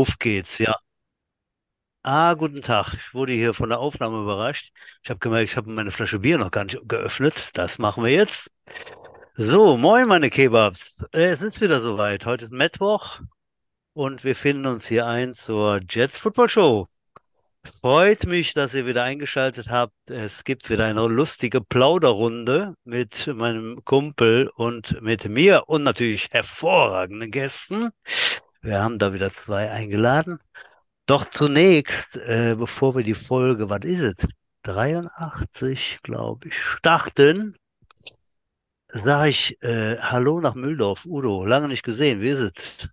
Auf geht's, ja. Ah, guten Tag. Ich wurde hier von der Aufnahme überrascht. Ich habe gemerkt, ich habe meine Flasche Bier noch gar nicht geöffnet. Das machen wir jetzt. So, moin, meine Kebabs. Äh, Es ist wieder soweit. Heute ist Mittwoch und wir finden uns hier ein zur Jets Football Show. Freut mich, dass ihr wieder eingeschaltet habt. Es gibt wieder eine lustige Plauderrunde mit meinem Kumpel und mit mir und natürlich hervorragenden Gästen. Wir haben da wieder zwei eingeladen. Doch zunächst, äh, bevor wir die Folge, was ist es? 83, glaube ich, starten, sage ich äh, Hallo nach Mühldorf. Udo, lange nicht gesehen, wie ist es?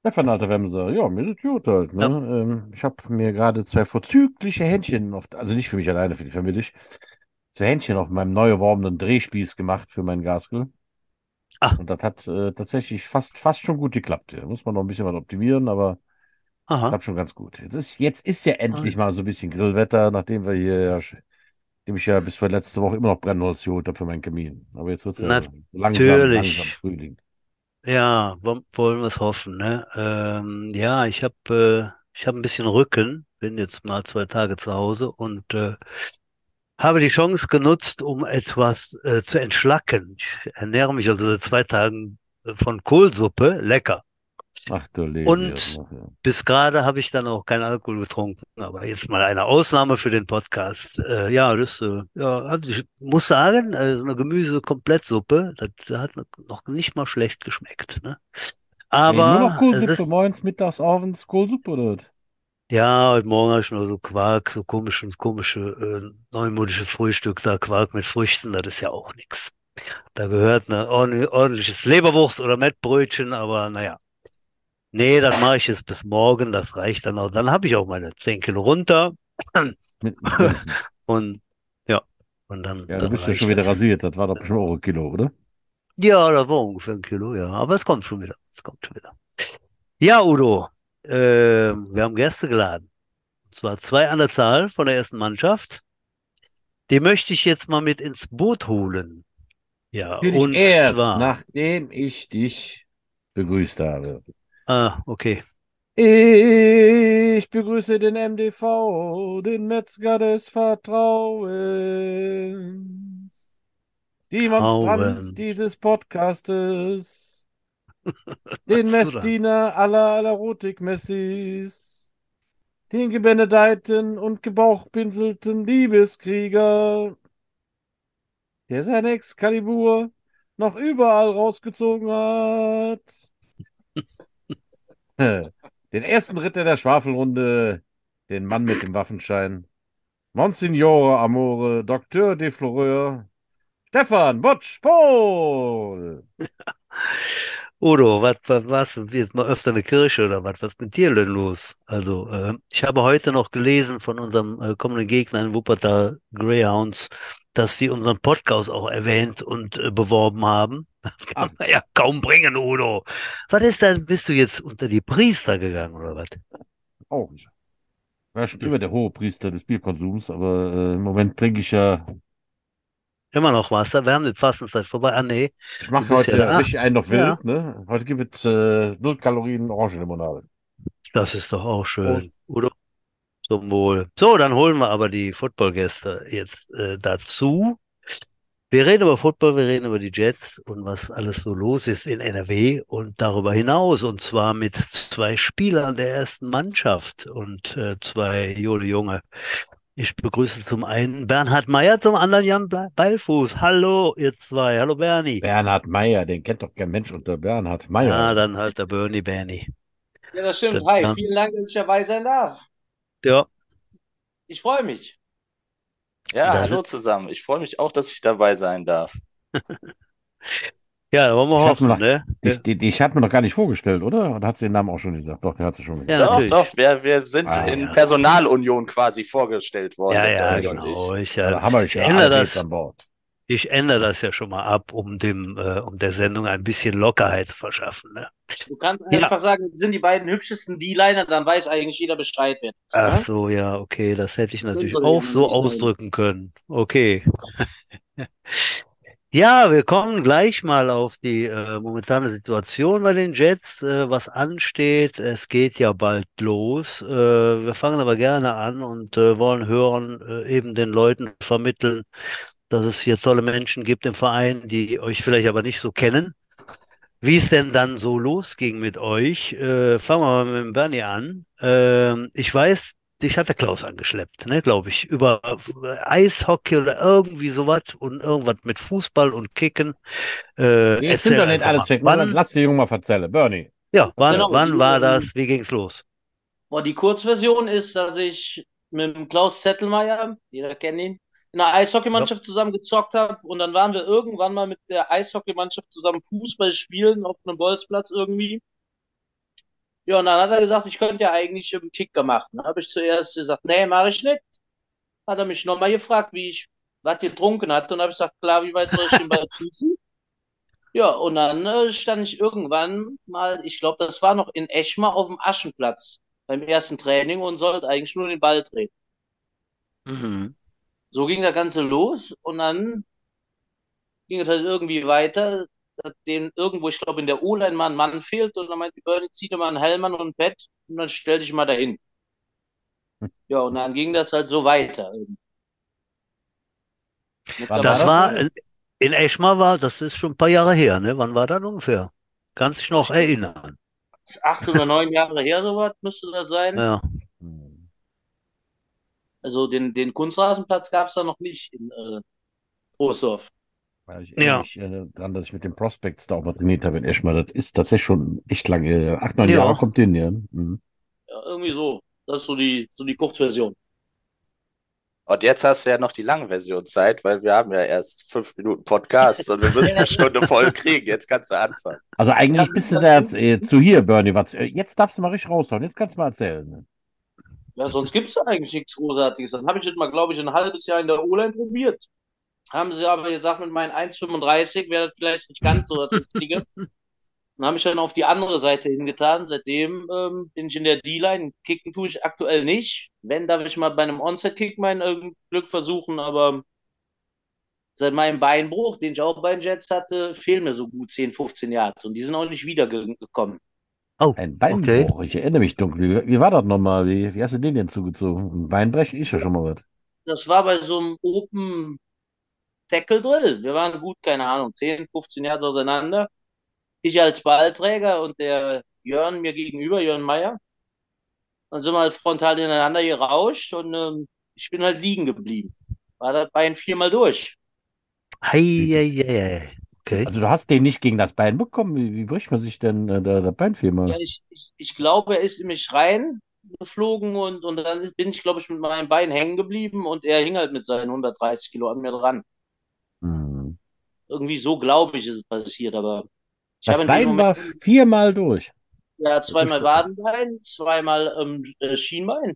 Stefan, alter Wemser, ja, mir ist es gut halt, ne? Ja. Ähm, ich habe mir gerade zwei vorzügliche Händchen auf, also nicht für mich alleine, für die Familie, zwei Händchen auf meinem neu erworbenen Drehspieß gemacht für meinen Gasgrill. Ah. Und das hat äh, tatsächlich fast, fast schon gut geklappt. Ja. Muss man noch ein bisschen was optimieren, aber Aha. klappt schon ganz gut. Jetzt ist, jetzt ist ja endlich mal so ein bisschen Grillwetter, nachdem wir hier ja, nachdem ich ja bis vor letzte Woche immer noch Brennholz geholt habe für meinen Kamin. Aber jetzt wird es ja langsam, langsam Frühling. Ja, wo- wollen wir es hoffen, ne? Ähm, ja, ich habe äh, ich hab ein bisschen Rücken, bin jetzt mal zwei Tage zu Hause und äh, habe die Chance genutzt, um etwas äh, zu entschlacken. Ich ernähre mich also seit zwei Tagen äh, von Kohlsuppe, lecker. Ach du Leben. Und bis gerade habe ich dann auch keinen Alkohol getrunken, aber jetzt mal eine Ausnahme für den Podcast. Äh, ja, das, äh, ja, also ich muss sagen, äh, so eine Gemüse-Komplettsuppe, das hat noch nicht mal schlecht geschmeckt, ne? Ey, nur noch Aber Kohlsuppe, morgens, mittags, abends Kohlsuppe oder was? Ja, heute Morgen habe ich nur so Quark, so komische, komische, äh, neumodische Frühstück, da Quark mit Früchten, das ist ja auch nichts. Da gehört ein ordentliches Leberwurst oder Mettbrötchen, aber naja. Nee, das mache ich jetzt bis morgen, das reicht dann auch. Dann habe ich auch meine 10 Kilo runter und ja, und dann, Ja, du dann bist ja schon wieder das. rasiert. Das war doch bestimmt auch ein Kilo, oder? Ja, das war ungefähr ein Kilo, ja. Aber es kommt schon wieder. Es kommt schon wieder. Ja, Udo, äh, wir haben Gäste geladen. Und zwar zwei an der Zahl von der ersten Mannschaft. Die möchte ich jetzt mal mit ins Boot holen. Ja, Natürlich und erst, zwar. nachdem ich dich begrüßt habe. Ah, okay. Ich begrüße den MDV, den Metzger des Vertrauens, die Monstranz dieses Podcastes, den? Messdiener aller aller Rotik-Messis, den gebenedeiten und gebauchpinselten Liebeskrieger, der sein Excalibur noch überall rausgezogen hat. Den ersten Ritter der Schwafelrunde, den Mann mit dem Waffenschein, Monsignore Amore, Doktor de Floreur, Stefan Botsch Pohl. Udo, was, was, jetzt mal öfter eine Kirche oder was, was ist mit dir denn los? Also, äh, ich habe heute noch gelesen von unserem äh, kommenden Gegner in Wuppertal Greyhounds, dass sie unseren Podcast auch erwähnt und äh, beworben haben. Das kann man ja kaum bringen, Udo. Was ist denn, bist du jetzt unter die Priester gegangen oder was? Auch nicht. War schon immer der hohe Priester des Bierkonsums, aber äh, im Moment trinke ich ja, Immer noch Wasser? Wir haben die Fastenzeit vorbei. Ah, nee, ich mache ja heute da. richtig einen Ja, wild, ne? Heute gibt es äh, null Kalorien Orangenlimonade. das ist doch auch schön. Udo, zum Wohl. So, dann holen wir aber die Footballgäste jetzt äh, dazu. Wir reden über Football, wir reden über die Jets und was alles so los ist in NRW und darüber hinaus. Und zwar mit zwei Spielern der ersten Mannschaft und äh, zwei Jode Junge. Ich begrüße zum einen Bernhard Meyer, zum anderen Jan Beilfuß. Hallo, ihr zwei. Hallo, Bernie. Bernhard Meyer, den kennt doch kein Mensch unter Bernhard Ja, Meyer. dann halt der Bernie Bernie. Ja, das stimmt. Dann, Hi, dann, vielen Dank, dass ich dabei sein darf. ja, Ich freue mich. Ja, da hallo sitzt. zusammen. Ich freue mich auch, dass ich dabei sein darf. Ja, da wollen wir hoffen, noch, ne? ich, Ja, die, die, ich hatte mir noch gar nicht vorgestellt, oder? Oder hat sie den Namen auch schon gesagt? Doch, den hat sie schon ja, gesagt. Doch, natürlich. doch, wir, wir sind Ah, in Ja, Personalunion quasi vorgestellt worden, ja, ja, und ich. genau. Ich, Ja, äh, da haben wir ich ja ändere das. an Bord. Ich ändere das ja schon mal ab, um dem, äh, um der Sendung ein bisschen Lockerheit zu verschaffen, ne? Du kannst Ja. einfach sagen, sind die beiden hübschesten D-Liner, dann weiß eigentlich jeder Bescheid, ist. Ach Ne? so, ja, okay, das hätte ich natürlich auch so ausdrücken können. Okay. Ja, wir kommen gleich mal auf die äh, momentane Situation bei den Jets, äh, was ansteht. Es geht ja bald los. Äh, wir fangen aber gerne an und äh, wollen hören, äh, eben den Leuten vermitteln, dass es hier tolle Menschen gibt im Verein, die euch vielleicht aber nicht so kennen. Wie es denn dann so losging mit euch, äh, fangen wir mal mit dem Bernie an. Ähm, ich weiß, dich hat der Klaus angeschleppt, ne, glaube ich, über Eishockey oder irgendwie sowas und irgendwas mit Fußball und Kicken. Äh, Jetzt erzähl sind doch nicht alles mal. weg. Wann, Lass den Jungen mal erzählen. Bernie. ja, wann, Genau, wann die, war das? Wie ging's los? Boah, die Kurzversion ist, dass ich mit dem Klaus Zettelmeier, jeder kennt ihn, in einer Eishockeymannschaft zusammen gezockt habe und dann waren wir irgendwann mal mit der Eishockeymannschaft zusammen Fußball spielen auf einem Bolzplatz irgendwie. Ja, und dann hat er gesagt, ich könnte ja eigentlich einen Kicker machen. Dann habe ich zuerst gesagt, nee, mache ich nicht. Hat er mich nochmal gefragt, wie ich was getrunken hatte und habe ich gesagt, klar, wie weit soll ich den Ball schießen? Ja, und dann äh, stand ich irgendwann mal, ich glaube, das war noch in Eschmar auf dem Aschenplatz beim ersten Training und sollte eigentlich nur den Ball drehen. Mhm. So ging das Ganze los und dann ging es halt irgendwie weiter, den irgendwo, ich glaube, in der O-Line mal ein Mann fehlt und dann meinte die Bernie, zieh dir mal einen Helm an und ein Bett und dann stell dich mal dahin. Ja, und dann ging das halt so weiter. Das war, äh, in Eschmar war, das ist schon ein paar Jahre her, ne? Wann war das ungefähr? Kannst dich noch erinnern? acht oder neun Jahre her, sowas müsste das sein. Ja. Also den, den Kunstrasenplatz gab es da noch nicht in äh, Troisdorf. Weil ich Ja. erinnere mich äh, dran, dass ich mit den Prospects da auch mal trainiert habe in Eschmar. Das ist tatsächlich schon echt lange. äh, Acht, neun Ja. Jahre kommt hin, ja. Mhm. Ja, irgendwie so. Das ist so die, so die Kurzversion. Und jetzt hast du ja noch die lange Version Zeit, weil wir haben ja erst fünf Minuten Podcast und wir müssen eine Stunde voll kriegen. Jetzt kannst du anfangen. Also eigentlich bist du da stimmt. äh, zu hier, Bernie. Was, äh, jetzt darfst du mal richtig raushauen. Jetzt kannst du mal erzählen. ne? Ja, sonst gibt's da eigentlich nichts Großartiges. Dann habe ich das mal, glaube ich, ein halbes Jahr in der O-Line probiert. Haben sie aber gesagt, mit meinen 1,35 wäre das vielleicht nicht ganz so das Richtige. Dann habe ich dann auf die andere Seite hingetan. Seitdem ähm, bin ich in der D-Line. Kicken tue ich aktuell nicht. Wenn, darf ich mal bei einem Onset-Kick mein äh, Glück versuchen, aber seit meinem Beinbruch, den ich auch bei den Jets hatte, fehlen mir so gut 10, 15 Yards. Und die sind auch nicht wiedergekommen. Oh, Ein okay. Beinbruch. Ich erinnere mich dunkel. Wie, wie war das nochmal? Wie, wie hast du den denn zugezogen? Ein Beinbrechen ist ja schon mal was. Das war bei so einem Open Tackle Drill. Wir waren gut, keine Ahnung, 10, 15 Jahre auseinander. Ich als Ballträger und der Jörn mir gegenüber, Jörn Meyer. Dann sind wir halt frontal ineinander gerauscht und ähm, ich bin halt liegen geblieben. War das Bein viermal durch. Hei, hei, hei. Okay. Also du hast den nicht gegen das Bein bekommen. Wie, wie bricht man sich denn äh, da, das Bein viermal? Ja, ich, ich, ich glaube, er ist in mich rein geflogen und, und dann bin ich, glaube ich, mit meinem Bein hängen geblieben und er hing halt mit seinen 130 Kilo an mir dran. Hm. Irgendwie so, glaube ich, ist es passiert, aber ich Das in Bein war viermal durch. Ja, zweimal Wadenbein, zweimal ähm, äh, Schienbein.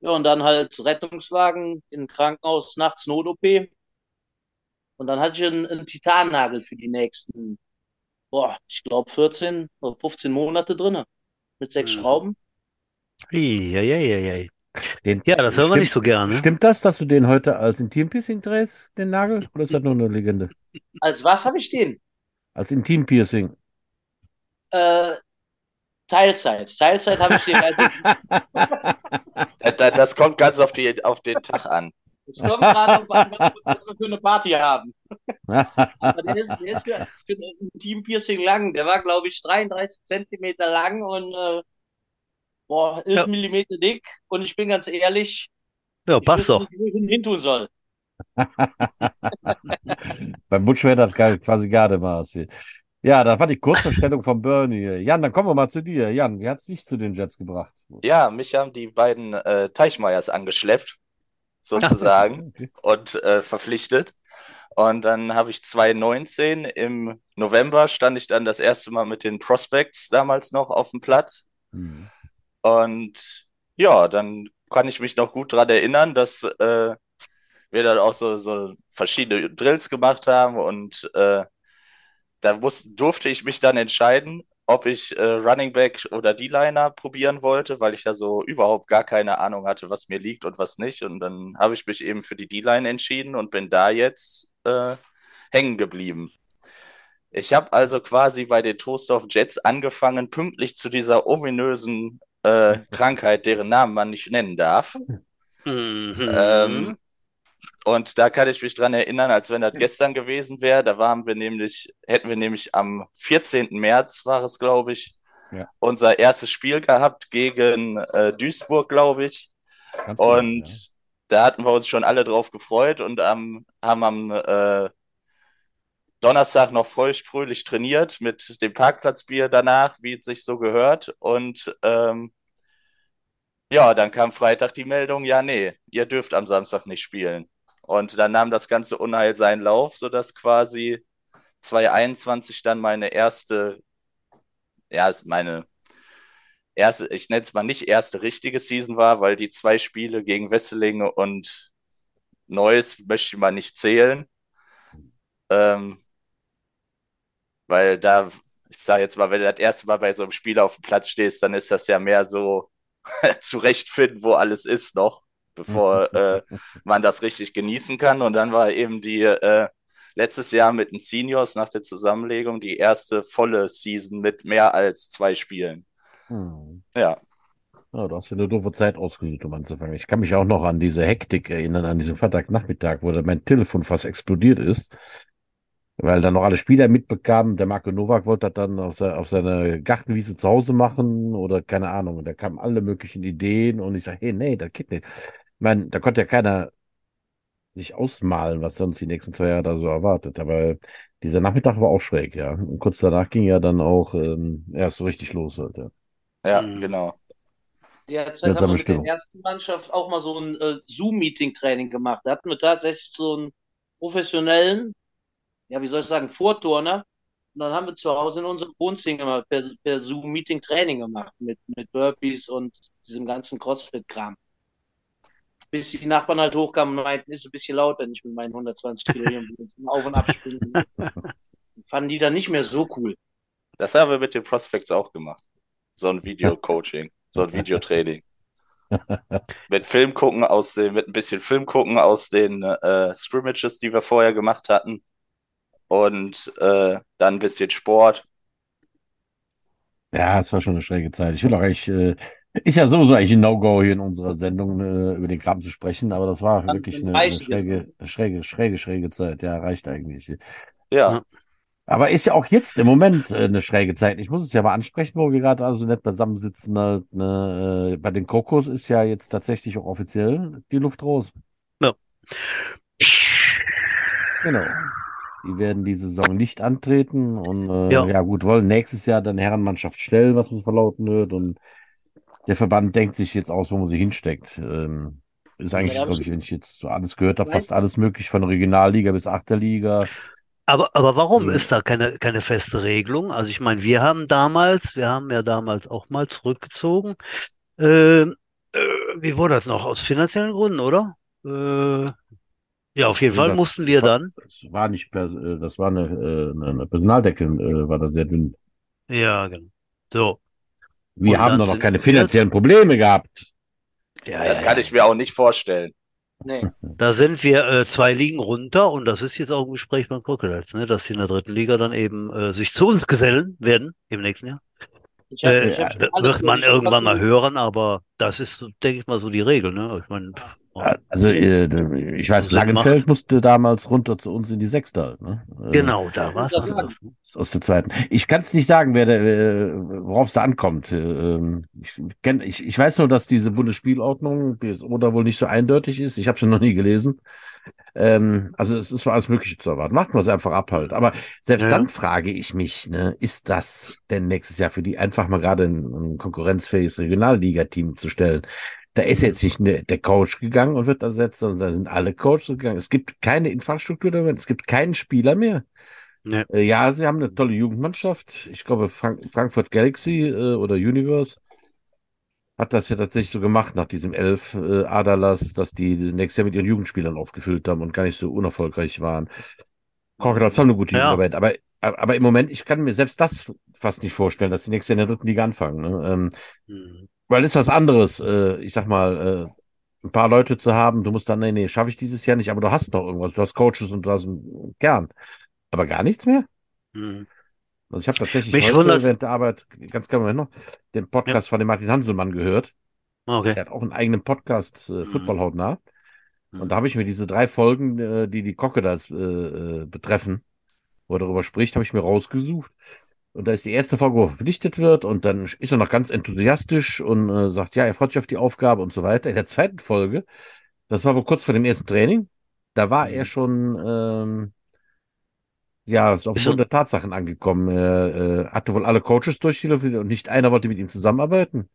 Ja, und dann halt Rettungswagen im Krankenhaus, nachts Not-OP. Und dann hatte ich einen, einen Titannagel für die nächsten, boah, ich glaube 14 oder 15 Monate drinne. Mit sechs Mhm. Schrauben. Hei. Den, Ja, das hören wir nicht so gerne. Stimmt das, dass du den heute als Intimpiercing drehst, den Nagel? Oder ist das nur eine Legende? Als was habe ich den? Als Intimpiercing. Äh, Teilzeit. Teilzeit habe ich den. Also, Da- da- Das kommt ganz auf, die, auf den Tag an. es kommt gerade, was was wir für eine Party haben. Aber der ist, der ist für, für ein Team-Piercing lang. Der war, glaube ich, 33 Zentimeter lang und äh, boah, 11 Ja. Millimeter dick. Und ich bin ganz ehrlich, Ja, ich passt doch. nicht, wo ich ihn hin tun soll. Beim Butch wäre das gar- quasi Gardemaß hier. Ja, das war die Kurzvorstellung von Bernie. Jan, dann kommen wir mal zu dir. Jan, wie hat es dich zu den Jets gebracht? Ja, mich haben die beiden äh, Teichmeiers angeschleppt, sozusagen, Okay. und äh, verpflichtet. Und dann habe ich 2019 im November stand ich dann das erste Mal mit den Prospects damals noch auf dem Platz. Hm. Und ja, dann kann ich mich noch gut daran erinnern, dass äh, wir dann auch so, so verschiedene Drills gemacht haben und äh, da muss, durfte ich mich dann entscheiden, ob ich äh, Running Back oder D-Liner probieren wollte, weil ich ja so überhaupt gar keine Ahnung hatte, was mir liegt und was nicht. Und dann habe ich mich eben für die D-Line entschieden und bin da jetzt äh, hängen geblieben. Ich habe also quasi bei den Trostorf Jets angefangen, pünktlich zu dieser ominösen äh, Krankheit, deren Namen man nicht nennen darf. Mhm. Ähm, und da kann ich mich dran erinnern, als wenn das gestern gewesen wäre. Da waren wir nämlich, hätten wir nämlich am 14. März, war es, glaube ich, Ja. unser erstes Spiel gehabt gegen äh, Duisburg, glaube ich. Ganz genau, Und ja. da hatten wir uns schon alle drauf gefreut und am, haben am äh, Donnerstag noch fröhlich, fröhlich trainiert mit dem Parkplatzbier danach, wie es sich so gehört. Und ähm, ja, dann kam Freitag die Meldung, ja, nee, ihr dürft am Samstag nicht spielen. Und dann nahm das ganze Unheil seinen Lauf, sodass quasi 2021 dann meine erste, ja, meine erste, ich nenne es mal nicht erste richtige Season war, weil die zwei Spiele gegen Wesselinge und Neuss möchte ich mal nicht zählen. Ähm, weil da, ich sage jetzt mal, wenn du das erste Mal bei so einem Spiel auf dem Platz stehst, dann ist das ja mehr so zurechtfinden, wo alles ist noch, bevor äh, man das richtig genießen kann. Und dann war eben die äh, letztes Jahr mit den Seniors nach der Zusammenlegung die erste volle Season mit mehr als zwei Spielen. Hm. Ja, Ja, du hast ja eine doofe Zeit ausgesucht, um anzufangen. Ich kann mich auch noch an diese Hektik erinnern, an diesen Freitagnachmittag, wo mein Telefon fast explodiert ist, weil dann noch alle Spieler mitbekamen. Der Marco Nowak wollte das dann auf, auf seiner Gartenwiese zu Hause machen oder keine Ahnung. Und da kamen alle möglichen Ideen und ich sage, hey, nee, das geht nicht. Ich meine, da konnte ja keiner sich ausmalen, was uns die nächsten zwei Jahre da so erwartet. Aber dieser Nachmittag war auch schräg, ja. Und kurz danach ging ja dann auch ähm, erst so richtig los. Halt, ja. ja, Mhm. genau. Derzeit Seltsame haben wir mit der ersten Mannschaft auch mal so ein äh, Zoom-Meeting-Training gemacht. Da hatten wir tatsächlich so einen professionellen, ja, wie soll ich sagen, Vorturner. Und dann haben wir zu Hause in unserem Wohnzimmer per, per Zoom-Meeting Training gemacht mit, mit Burpees und diesem ganzen Crossfit-Kram. Bis die Nachbarn halt hochkamen und meinten, ist ein bisschen laut, wenn ich mit meinen 120 Kilo hier auf und ab springe. Fanden die dann nicht mehr so cool. Das haben wir mit den Prospects auch gemacht. So ein Video-Coaching, so ein Videotraining. mit Film gucken aus den, mit ein bisschen Film gucken aus den äh, Scrimmages, die wir vorher gemacht hatten. Und äh, dann ein bisschen Sport. Ja, es war schon eine schräge Zeit. Ich will auch eigentlich, äh, ist ja sowieso eigentlich ein No-Go hier in unserer Sendung äh, über den Kram zu sprechen, aber das war Dann- wirklich eine, eine schräge, schräge, schräge, schräge Zeit. Ja, reicht eigentlich. Ja, Ja. Aber ist ja auch jetzt im Moment äh, eine schräge Zeit. Ich muss es ja mal ansprechen, wo wir gerade also nett beisammensitzen. Halt, ne, äh, bei den Kokos ist ja jetzt tatsächlich auch offiziell die Luft raus. Genau. Die werden die Saison nicht antreten und äh, Ja. ja. gut, wollen nächstes Jahr dann Herrenmannschaft stellen, was man verlauten hört. Und der Verband denkt sich jetzt aus, wo man sie hinsteckt. Ähm, ist eigentlich, hab glaube ich- ich, wenn ich jetzt so alles gehört habe, fast alles möglich von Regionalliga bis Achterliga. Aber, aber warum ist da keine, keine feste Regelung? Also ich meine, wir haben damals, wir haben ja damals auch mal zurückgezogen. Ähm, äh, wie wurde das noch? Aus finanziellen Gründen, oder? Äh, ja, auf jeden Fall mussten wir dann. Das war nicht, äh, das war eine, äh, eine Personaldecke, äh, war da sehr dünn. Ja, genau. So. Wir Und haben doch noch keine wir- finanziellen Probleme gehabt. Ja, das ja, kann ja. ich mir auch nicht vorstellen. Nee. Da sind wir äh, zwei Ligen runter und das ist jetzt auch ein Gespräch beim Crocodiles, ne, dass die in der dritten Liga dann eben äh, sich zu uns gesellen werden im nächsten Jahr. Ich hab, Äh, ich hab wird man irgendwann mal hören, aber das ist, denke ich mal, so die Regel, ne? Ich meine, Also, äh, ich weiß, Sinn Langenfeld macht. musste damals runter zu uns in die Sechste halt, ne? Äh, genau, da war es ne? Aus der zweiten. Ich kann es nicht sagen, wer der, äh, worauf es da ankommt. Äh, ähm, ich, kenn, ich, ich weiß nur, dass diese Bundesspielordnung BSO da wohl nicht so eindeutig ist. Ich habe sie noch nie gelesen. Ähm, also es ist für alles Mögliche zu erwarten. Macht man es einfach ab halt. Aber selbst Ja. dann frage ich mich, ne, ist das denn nächstes Jahr für die einfach mal gerade ein, ein konkurrenzfähiges Regionalliga-Team zu stellen? Da ist jetzt nicht ne, der Coach gegangen und wird ersetzt, sondern da sind alle Coaches gegangen. Es gibt keine Infrastruktur da, es gibt keinen Spieler mehr. Nee. Äh, Ja, sie haben eine tolle Jugendmannschaft. Ich glaube, Frank Frankfurt Galaxy äh, oder Universe hat das ja tatsächlich so gemacht nach diesem elf äh, Aderlass, dass die nächstes Jahr mit ihren Jugendspielern aufgefüllt haben und gar nicht so unerfolgreich waren. Crocodiles haben eine gute Ja. Jugendarbeit, aber, aber im Moment, ich kann mir selbst das fast nicht vorstellen, dass die nächstes Jahr in der dritten Liga anfangen. Ne? Ähm, Hm. Weil ist was anderes, äh, ich sag mal, äh, ein paar Leute zu haben. Du musst dann, nee, nee, schaffe ich dieses Jahr nicht, aber du hast noch irgendwas. Du hast Coaches und du hast einen Kern. Aber gar nichts mehr? Mhm. Also ich habe tatsächlich Mich heute während der Arbeit, ganz kleinen Moment noch, den Podcast von dem Martin Hanselmann gehört. Okay. Er hat auch einen eigenen Podcast, äh, Mhm. Football hautnah. Mhm. Und da habe ich mir diese drei Folgen, äh, die die Crocodiles äh, äh, betreffen, wo er darüber spricht, habe ich mir rausgesucht. Und da ist die erste Folge, wo er verpflichtet wird und dann ist er noch ganz enthusiastisch und äh, sagt, ja, er freut sich auf die Aufgabe und so weiter. In der zweiten Folge, das war wohl kurz vor dem ersten Training, da war Mhm. er schon ähm, ja, ist auf Ist den Grund er- der Tatsachen angekommen. Er äh, hatte wohl alle Coaches durchtelefoniert und nicht einer wollte mit ihm zusammenarbeiten.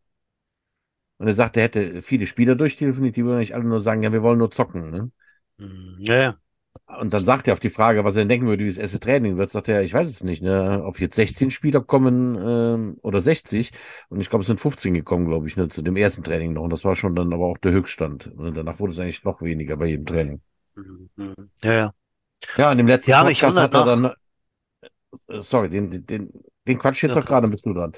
Und er sagte, er hätte viele Spieler durchtelefoniert, die würden nicht alle nur sagen, ja, wir wollen nur zocken. Ne? Mhm. Ja, ja. Und dann sagt er auf die Frage, was er denn denken würde, wie das erste Training wird, sagt er, ich weiß es nicht, ne? ob jetzt 16 Spieler kommen ähm, oder 60. Und ich glaube, es sind 15 gekommen, glaube ich, ne? zu dem ersten Training noch. Und das war schon dann aber auch der Höchststand. Und danach wurde es eigentlich noch weniger bei jedem Training. Ja, ja. Ja, in dem letzten Ja, Podcast hat er dann, äh, sorry, den, den, den, Quatsch jetzt Ja. noch gerade, bist du dran.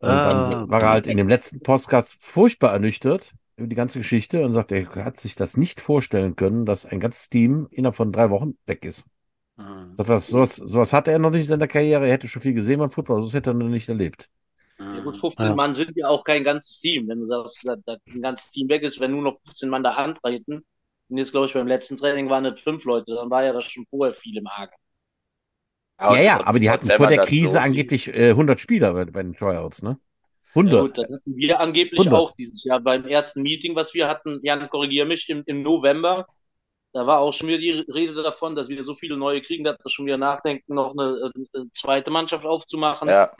Und Ah, dann war er halt in dem letzten Podcast furchtbar ernüchtert über die ganze Geschichte und sagt, er hat sich das nicht vorstellen können, dass ein ganzes Team innerhalb von drei Wochen weg ist. Mhm. Das was, sowas, sowas hatte er noch nicht in seiner Karriere. Er hätte schon viel gesehen beim Football, das hätte er noch nicht erlebt. Ja gut, 15 Ja. Mann sind ja auch kein ganzes Team. Wenn du sagst, dass, ein ganzes Team weg ist, wenn nur noch 15 Mann da antreten, und jetzt glaube ich beim letzten Training waren es fünf Leute, dann war ja das schon vorher viel im Argen. Ja, ja, und- aber die hatten vor der Krise so angeblich äh, 100 Spieler bei, bei den Tryouts, ne? Ja 100. gut, das hatten wir angeblich 100. auch dieses Jahr beim ersten Meeting, was wir hatten. Jan, korrigier mich, im, im November. Da war auch schon wieder die Rede davon, dass wir so viele neue kriegen, dass wir schon wieder nachdenken, noch eine, eine zweite Mannschaft aufzumachen. Ja,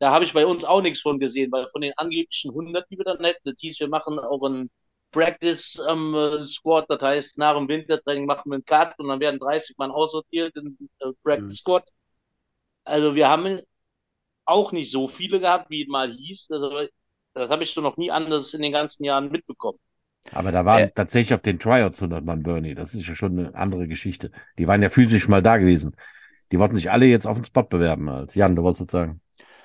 Da habe ich bei uns auch nichts von gesehen, weil von den angeblichen 100, die wir dann hätten, das hieß, wir machen auch ein Practice ähm, äh, Squad, das heißt, nach dem Wintertraining machen wir einen Cut und dann werden 30 Mann aussortiert in äh, Practice Mhm. Squad. Also wir haben auch nicht so viele gehabt, wie es mal hieß. Das, das habe ich so noch nie anders in den ganzen Jahren mitbekommen. Aber da waren Äh. tatsächlich auf den Tryouts 100 Mann Bernie. Das ist ja schon eine andere Geschichte. Die waren ja physisch mal da gewesen. Die wollten sich alle jetzt auf den Spot bewerben. Halt. Jan, du wolltest was sagen.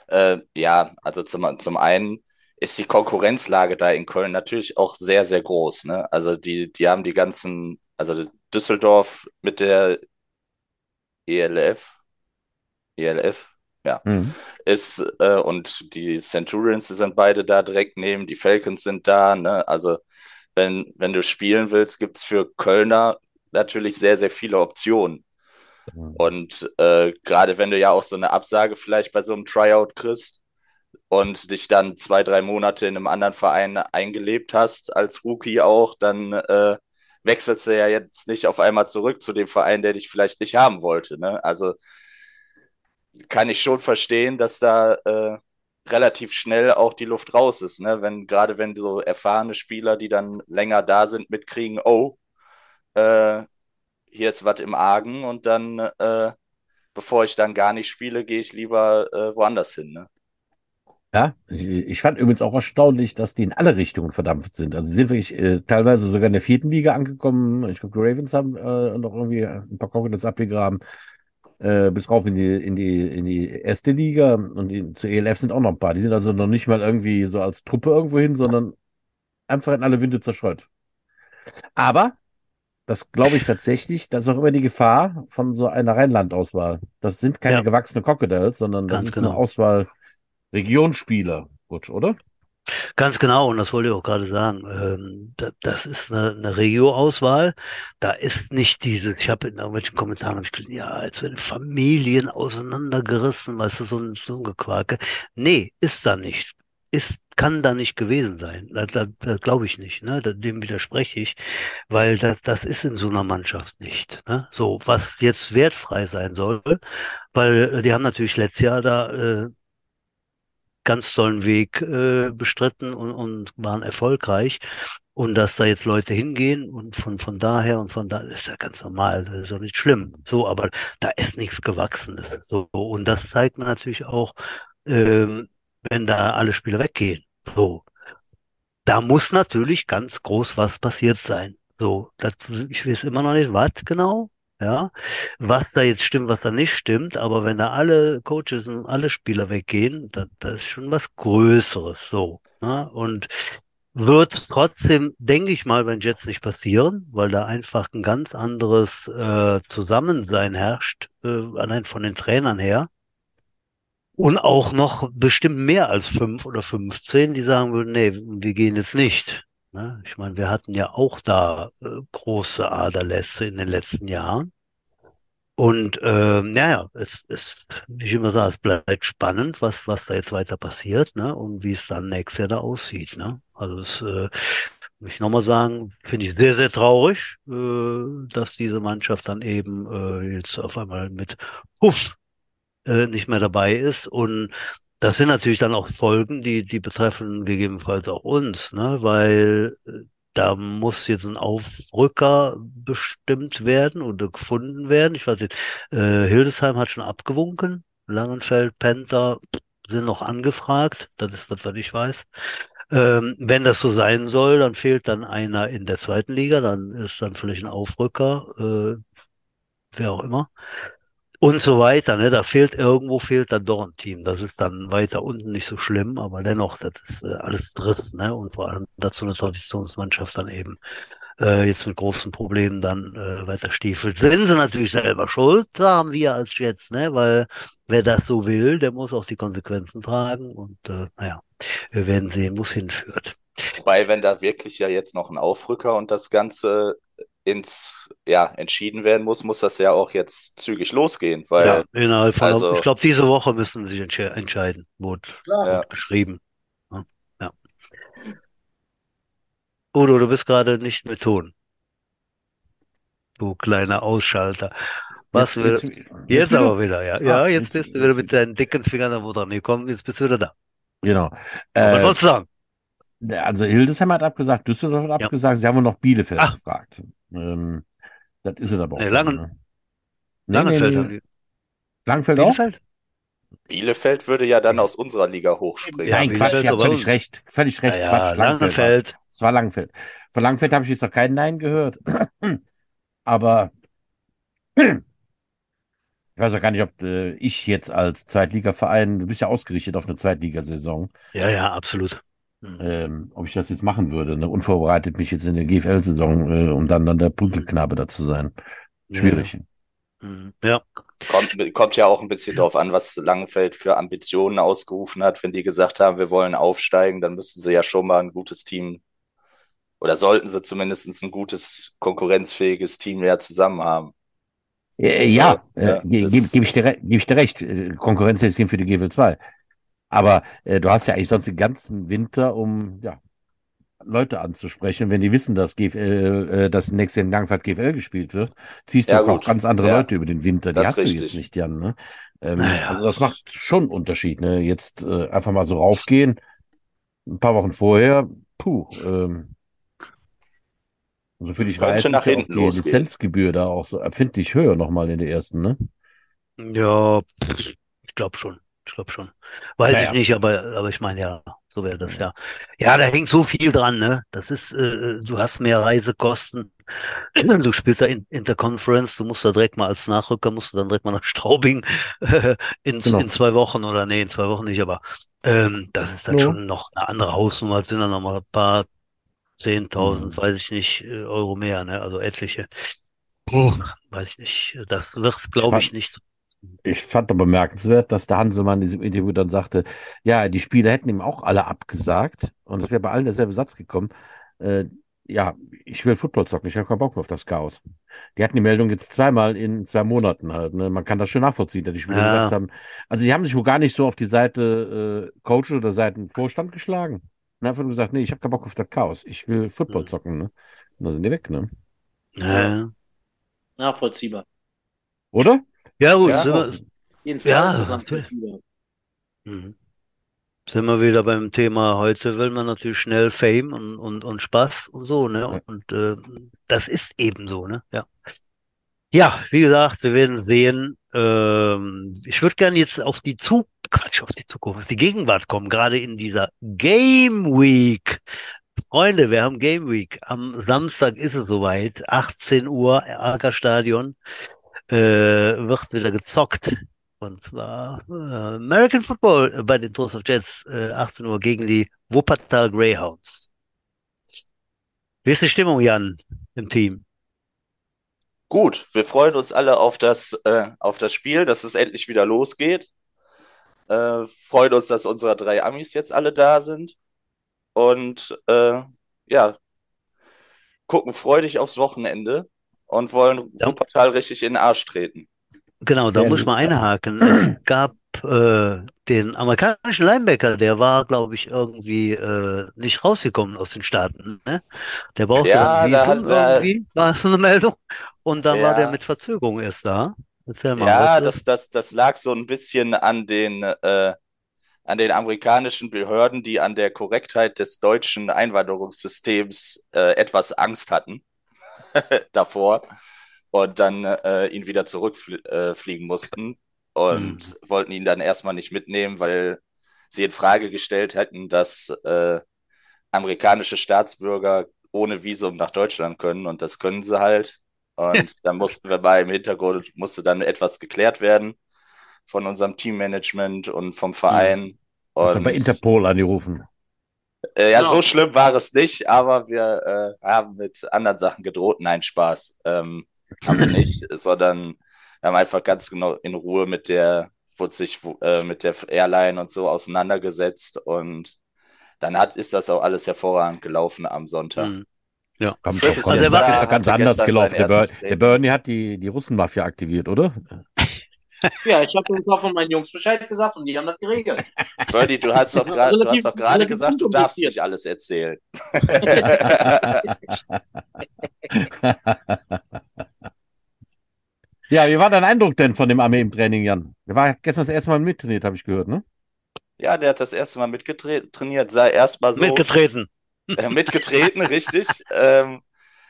Äh, ja, also zum, zum einen ist die Konkurrenzlage da in Köln natürlich auch sehr, sehr groß. Ne? Also die, die haben die ganzen, also Düsseldorf mit der ELF, ELF, ja, Mhm. ist, äh, und die Centurions sind beide da direkt neben, die Falcons sind da, ne? Also wenn, wenn du spielen willst, gibt's für Kölner natürlich sehr, sehr viele Optionen. Und äh, gerade wenn du ja auch so eine Absage vielleicht bei so einem Tryout kriegst und dich dann zwei, drei Monate in einem anderen Verein eingelebt hast, als Rookie auch, dann äh, wechselst du ja jetzt nicht auf einmal zurück zu dem Verein, der dich vielleicht nicht haben wollte. Ne? Also kann ich schon verstehen, dass da äh, relativ schnell auch die Luft raus ist. Ne? Wenn, gerade wenn so erfahrene Spieler, die dann länger da sind, mitkriegen, oh, äh, hier ist was im Argen und dann, äh, bevor ich dann gar nicht spiele, gehe ich lieber äh, woanders hin. Ne? Ja, ich, fand übrigens auch erstaunlich, dass die in alle Richtungen verdampft sind. Also sie sind wirklich äh, teilweise sogar in der vierten Liga angekommen. Ich glaube, die Ravens haben äh, noch irgendwie ein paar Crocodiles abgegraben. Äh, bis rauf in die, in die, in die erste Liga und die, zur ELF sind auch noch ein paar. Die sind also noch nicht mal irgendwie so als Truppe irgendwo hin, sondern einfach in alle Winde zerstreut. Aber das glaube ich tatsächlich, das ist auch immer die Gefahr von so einer Rheinland-Auswahl. Das sind keine Ja. gewachsene Crocodiles, sondern das Ganz ist genau. eine Auswahl Regionsspieler, Butch, oder? Ganz genau, und das wollte ich auch gerade sagen. Ähm, da, das ist eine, eine Regio-Auswahl. Da ist nicht dieses, ich habe in irgendwelchen Kommentaren ich gelesen, ja, als werden Familien auseinandergerissen, weißt du, so ein, so ein Gequake. Nee, ist da nicht. Ist, kann da nicht gewesen sein. Da, da, da glaube ich nicht, ne? Dem widerspreche ich, weil das, das ist in so einer Mannschaft nicht. Ne? So, was jetzt wertfrei sein soll, weil äh, die haben natürlich letztes Jahr da äh, ganz tollen Weg äh, bestritten und, und waren erfolgreich. Und dass da jetzt Leute hingehen und von, von daher und von da ist ja ganz normal, das ist ja nicht schlimm. So, aber da ist nichts Gewachsenes. So, und das zeigt man natürlich auch, ähm, wenn da alle Spieler weggehen. So, da muss natürlich ganz groß was passiert sein. So, das, ich weiß immer noch nicht, was genau, ja, was da jetzt stimmt, was da nicht stimmt, aber wenn da alle Coaches und alle Spieler weggehen, da, da ist schon was Größeres, so, ne? Und Wird trotzdem, denke ich mal, wenn Jets nicht passieren, weil da einfach ein ganz anderes äh, Zusammensein herrscht, äh, allein von den Trainern her. Und auch noch bestimmt mehr als fünf oder 15, die sagen würden, nee, wir gehen jetzt nicht. Ne? Ich meine, wir hatten ja auch da äh, große Aderlässe in den letzten Jahren. Und äh, naja, es ist, wie ich immer sage, es bleibt spannend, was, was da jetzt weiter passiert, ne? Und wie es dann nächstes Jahr da aussieht, ne? Also es, äh, muss ich nochmal sagen, finde ich sehr, sehr traurig, äh, dass diese Mannschaft dann eben äh, jetzt auf einmal mit Puff äh, nicht mehr dabei ist. Und das sind natürlich dann auch Folgen, die, die betreffen gegebenenfalls auch uns, ne? Weil äh, da muss jetzt ein Aufrücker bestimmt werden oder gefunden werden. Ich weiß nicht, äh, Hildesheim hat schon abgewunken. Langenfeld, Panther sind noch angefragt. Das ist das, was ich weiß. Ähm, wenn das so sein soll, dann fehlt dann einer in der zweiten Liga. Dann ist dann vielleicht ein Aufrücker, äh, wer auch immer und so weiter. Ne? Da fehlt irgendwo fehlt dann doch ein Team. Das ist dann weiter unten nicht so schlimm, aber dennoch, das ist äh, alles Driss, ne? Und vor allem dazu eine Traditionsmannschaft dann eben äh, jetzt mit großen Problemen dann äh, weiter stiefelt. Sind sie natürlich selber schuld, sagen wir als jetzt, ne? Weil wer das so will, der muss auch die Konsequenzen tragen und äh, naja, wir werden sehen, wo es hinführt. Wobei, wenn da wirklich ja jetzt noch ein Aufrücker und das Ganze ins, ja, entschieden werden muss, muss das ja auch jetzt zügig losgehen. Weil, ja, innerhalb von, also, ich glaube, diese Woche müssen sie sich entsche entscheiden, wurde, ja. geschrieben. Ja. Udo, du bist gerade nicht mit Ton. Du kleiner Ausschalter. Was jetzt, will, jetzt, jetzt, jetzt aber wieder, ja. Ja, ah, jetzt, bist du wieder mit deinen dicken Fingern am dran gekommen, jetzt bist du wieder da. Genau. Äh, was wolltest du sagen? Also Hildesheim hat abgesagt, Düsseldorf hat abgesagt, sie haben noch Bielefeld Ach. gefragt. Ähm, das ist es aber auch. Nee, Langen, ne? Langenfeld nee, nee. Langfeld auch? Bielefeld? Bielefeld würde ja dann aus unserer Liga hochspringen. Nein, Quatsch, ich habe völlig recht. Völlig recht, ja, Quatsch. Langenfeld. Es war Langfeld. Von Langfeld habe ich jetzt noch keinen Nein gehört. aber ich weiß auch gar nicht, ob äh, ich jetzt als Zweitligaverein, du bist ja ausgerichtet auf eine Zweitligasaison. Ja, ja, absolut. Mhm. ähm, ob ich das jetzt machen würde. Ne? Unvorbereitet mich jetzt in der GFL-Saison, äh, um dann, dann der Punkteknabe da zu sein. Schwierig. Mhm. Ja. Kommt, kommt ja auch ein bisschen darauf an, was Langenfeld für Ambitionen ausgerufen hat. Wenn die gesagt haben, wir wollen aufsteigen, dann müssten sie ja schon mal ein gutes Team oder sollten sie zumindest ein gutes, konkurrenzfähiges Team mehr zusammen haben. Ja, ja, ja äh, gebe geb ich, dir, geb ich dir recht. Äh, Konkurrenzfähiges Team für die GFL 2. Aber äh, du hast ja eigentlich sonst den ganzen Winter, um ja, Leute anzusprechen. Wenn die wissen, dass GFL, äh, dass nächstes Jahr in Langfahrt GFL gespielt wird, ziehst ja, du auch ganz andere ja. Leute über den Winter. Die hast richtig. du jetzt nicht, Jan. Ne? Ähm, naja. Also das macht schon einen Unterschied. Ne? Jetzt äh, einfach mal so raufgehen. Ein paar Wochen vorher, puh, ähm, soviel ich weiß, ist ja die Lizenzgebühr da auch so erfindlich höher nochmal in der ersten, ne? Ja, ich glaube schon. Ich glaube schon. Weiß naja. ich nicht, aber, aber ich meine, ja, so wäre das ja. Ja, da hängt so viel dran, ne? Das ist, äh, du hast mehr Reisekosten. Du spielst ja in Interconference, du musst da direkt mal als Nachrücker, musst du dann direkt mal nach Straubing äh, in, genau. in zwei Wochen oder nee, in zwei Wochen nicht, aber ähm, das ist dann ja. schon noch eine andere Hausnummer, sind dann noch mal ein paar zehntausend, mhm. weiß ich nicht, äh, Euro mehr, ne? Also etliche. Mhm. Weiß ich nicht. Das wird, glaube ich, nicht ich fand doch bemerkenswert, dass der Hansemann in diesem Interview dann sagte, ja, die Spieler hätten ihm auch alle abgesagt und es wäre bei allen derselbe Satz gekommen. Äh, ja, ich will Football zocken, ich habe keinen Bock auf das Chaos. Die hatten die Meldung jetzt zweimal in zwei Monaten halt. Ne? Man kann das schön nachvollziehen, dass die Spieler ja. gesagt haben. Also die haben sich wohl gar nicht so auf die Seite äh, Coach oder Seitenvorstand geschlagen. Und einfach nur gesagt, nee, ich habe keinen Bock auf das Chaos. Ich will Football hm. zocken. Ne? Und da sind die weg, ne? Ja. Nachvollziehbar. Oder? Ja, gut, ja, sind wir, ja, mhm. sind wir wieder beim Thema. Heute will man natürlich schnell Fame und, und, und Spaß und so, ne? Und äh, das ist eben so, ne? Ja. Ja, wie gesagt, wir werden sehen. Ähm, ich würde gerne jetzt auf die Zug Quatsch, auf die Zukunft, auf die Gegenwart kommen, gerade in dieser Game Week. Freunde, wir haben Game Week. Am Samstag ist es soweit, 18 Uhr, Ackerstadion äh, wird wieder gezockt. Und zwar äh, American Football bei den Toast of Jets, äh, 18 Uhr gegen die Wuppertal Greyhounds. Wie ist die Stimmung, Jan, im Team? Gut, wir freuen uns alle auf das, äh, auf das Spiel, dass es endlich wieder losgeht. Äh, freuen uns, dass unsere drei Amis jetzt alle da sind. Und äh, ja, gucken freudig aufs Wochenende und wollen Ja. Wuppertal richtig in den Arsch treten. Genau, da Sehr muss ich mal einhaken. Es gab äh, den amerikanischen Linebacker, der war, glaube ich, irgendwie äh, nicht rausgekommen aus den Staaten. Ne? Der brauchte Ja, da Visum er- irgendwie, war so eine Meldung. Und dann war der Ja. mit Verzögerung erst da. Erzähl mal, Ja, das, das, das lag so ein bisschen an den, äh, an den amerikanischen Behörden, die an der Korrektheit des deutschen Einwanderungssystems äh, etwas Angst hatten davor und dann äh, ihn wieder zurückfliegen äh, mussten und Hm. wollten ihn dann erstmal nicht mitnehmen, weil sie in Frage gestellt hätten, dass äh, amerikanische Staatsbürger ohne Visum nach Deutschland können und das können sie halt. Und dann mussten wir mal im Hintergrund, musste dann etwas geklärt werden von unserem Teammanagement und vom Verein. Ich habe Und bei Interpol angerufen. Äh, ja, Genau. so schlimm war es nicht, aber wir äh, haben mit anderen Sachen gedroht. Nein, Spaß. Ähm, haben wir nicht, sondern wir haben einfach ganz genau in Ruhe mit der, wurde sich äh, mit der Airline und so auseinandergesetzt und dann hat, ist das auch alles hervorragend gelaufen am Sonntag. Hm. Doch, dass kommt. er das war- ist doch ganz anders gelaufen. Der, Ber erstes der Training. Bernie hat die, die Russenmafia aktiviert, oder? Ja, ich habe ein paar von meinen Jungs Bescheid gesagt und die haben das geregelt. Birdie, du hast doch gerade, gesagt, du darfst nicht alles erzählen. ja, wie war dein Eindruck denn von dem Armee im Training, Jan? Der war gestern das erste Mal mittrainiert, habe ich gehört, ne? Ja, der hat das erste Mal mitgetrainiert, sah erstmal so Mitgetreten. äh, mitgetreten, richtig. Ähm,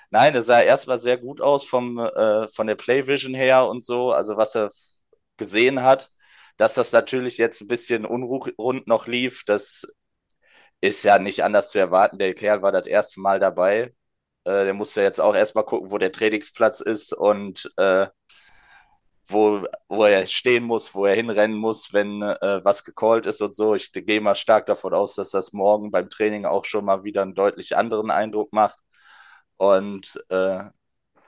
nein, er sah erstmal sehr gut aus vom, äh, von der Playvision her und so, also was er gesehen hat. Dass das natürlich jetzt ein bisschen unrund noch lief, das ist ja nicht anders zu erwarten. Der Kerl war das erste Mal dabei. Äh, der musste jetzt auch erstmal gucken, wo der Trainingsplatz ist und äh, wo, wo er stehen muss, wo er hinrennen muss, wenn äh, was gecallt ist und so. Ich gehe mal stark davon aus, dass das morgen beim Training auch schon mal wieder einen deutlich anderen Eindruck macht. Und äh,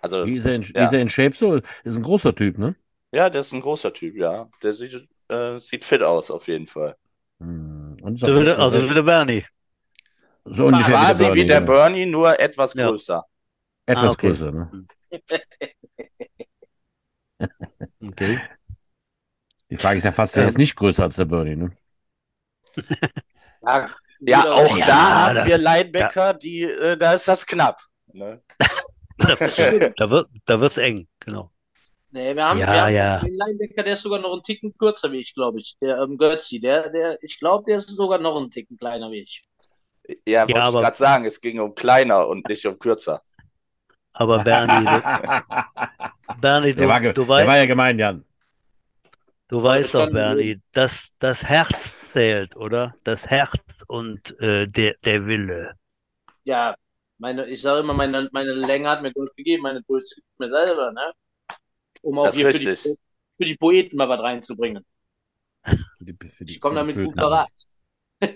also, Wie ist er in, Ja. ist er in Shape so? Ist ein großer Typ, ne? Ja, der ist ein großer Typ, ja. Der sieht, äh, sieht fit aus, auf jeden Fall. Hm. Und So auch- wie der, also wie der Bernie. so ungefähr Quasi wie der. Bernie, nur etwas Ja. größer. Etwas Ah, okay. größer, ne? Okay. Die Frage ist ja fast, der ist nicht größer als der Bernie, ne? Ja, Ja, auch Ja, da haben das- wir Linebacker, die, äh, da ist das knapp. Ne? Da wird, da wird's eng, genau. Nee, wir haben, Ja, wir haben ja. den Linebacker, der ist sogar noch einen Ticken kürzer wie ich, glaube ich. Der ähm, Götzi, der, der, ich glaube, der ist sogar noch einen Ticken kleiner wie ich. Ja, wollte ich aber- gerade sagen, es ging um kleiner und nicht um kürzer. Aber Bernie, du, Bernie, der, war, du, du der war weißt, ja gemein, Jan. du weißt Ich doch, Bernie, dass das Herz zählt, oder? Das Herz und äh, der, der Wille. Ja, meine, ich sage immer, meine, meine Länge hat mir Gold gegeben, meine Größe gibt mir selber, ne? Um auch Das hier für die, für die Poeten mal was reinzubringen. Für die, für die, Ich komme damit gut parat.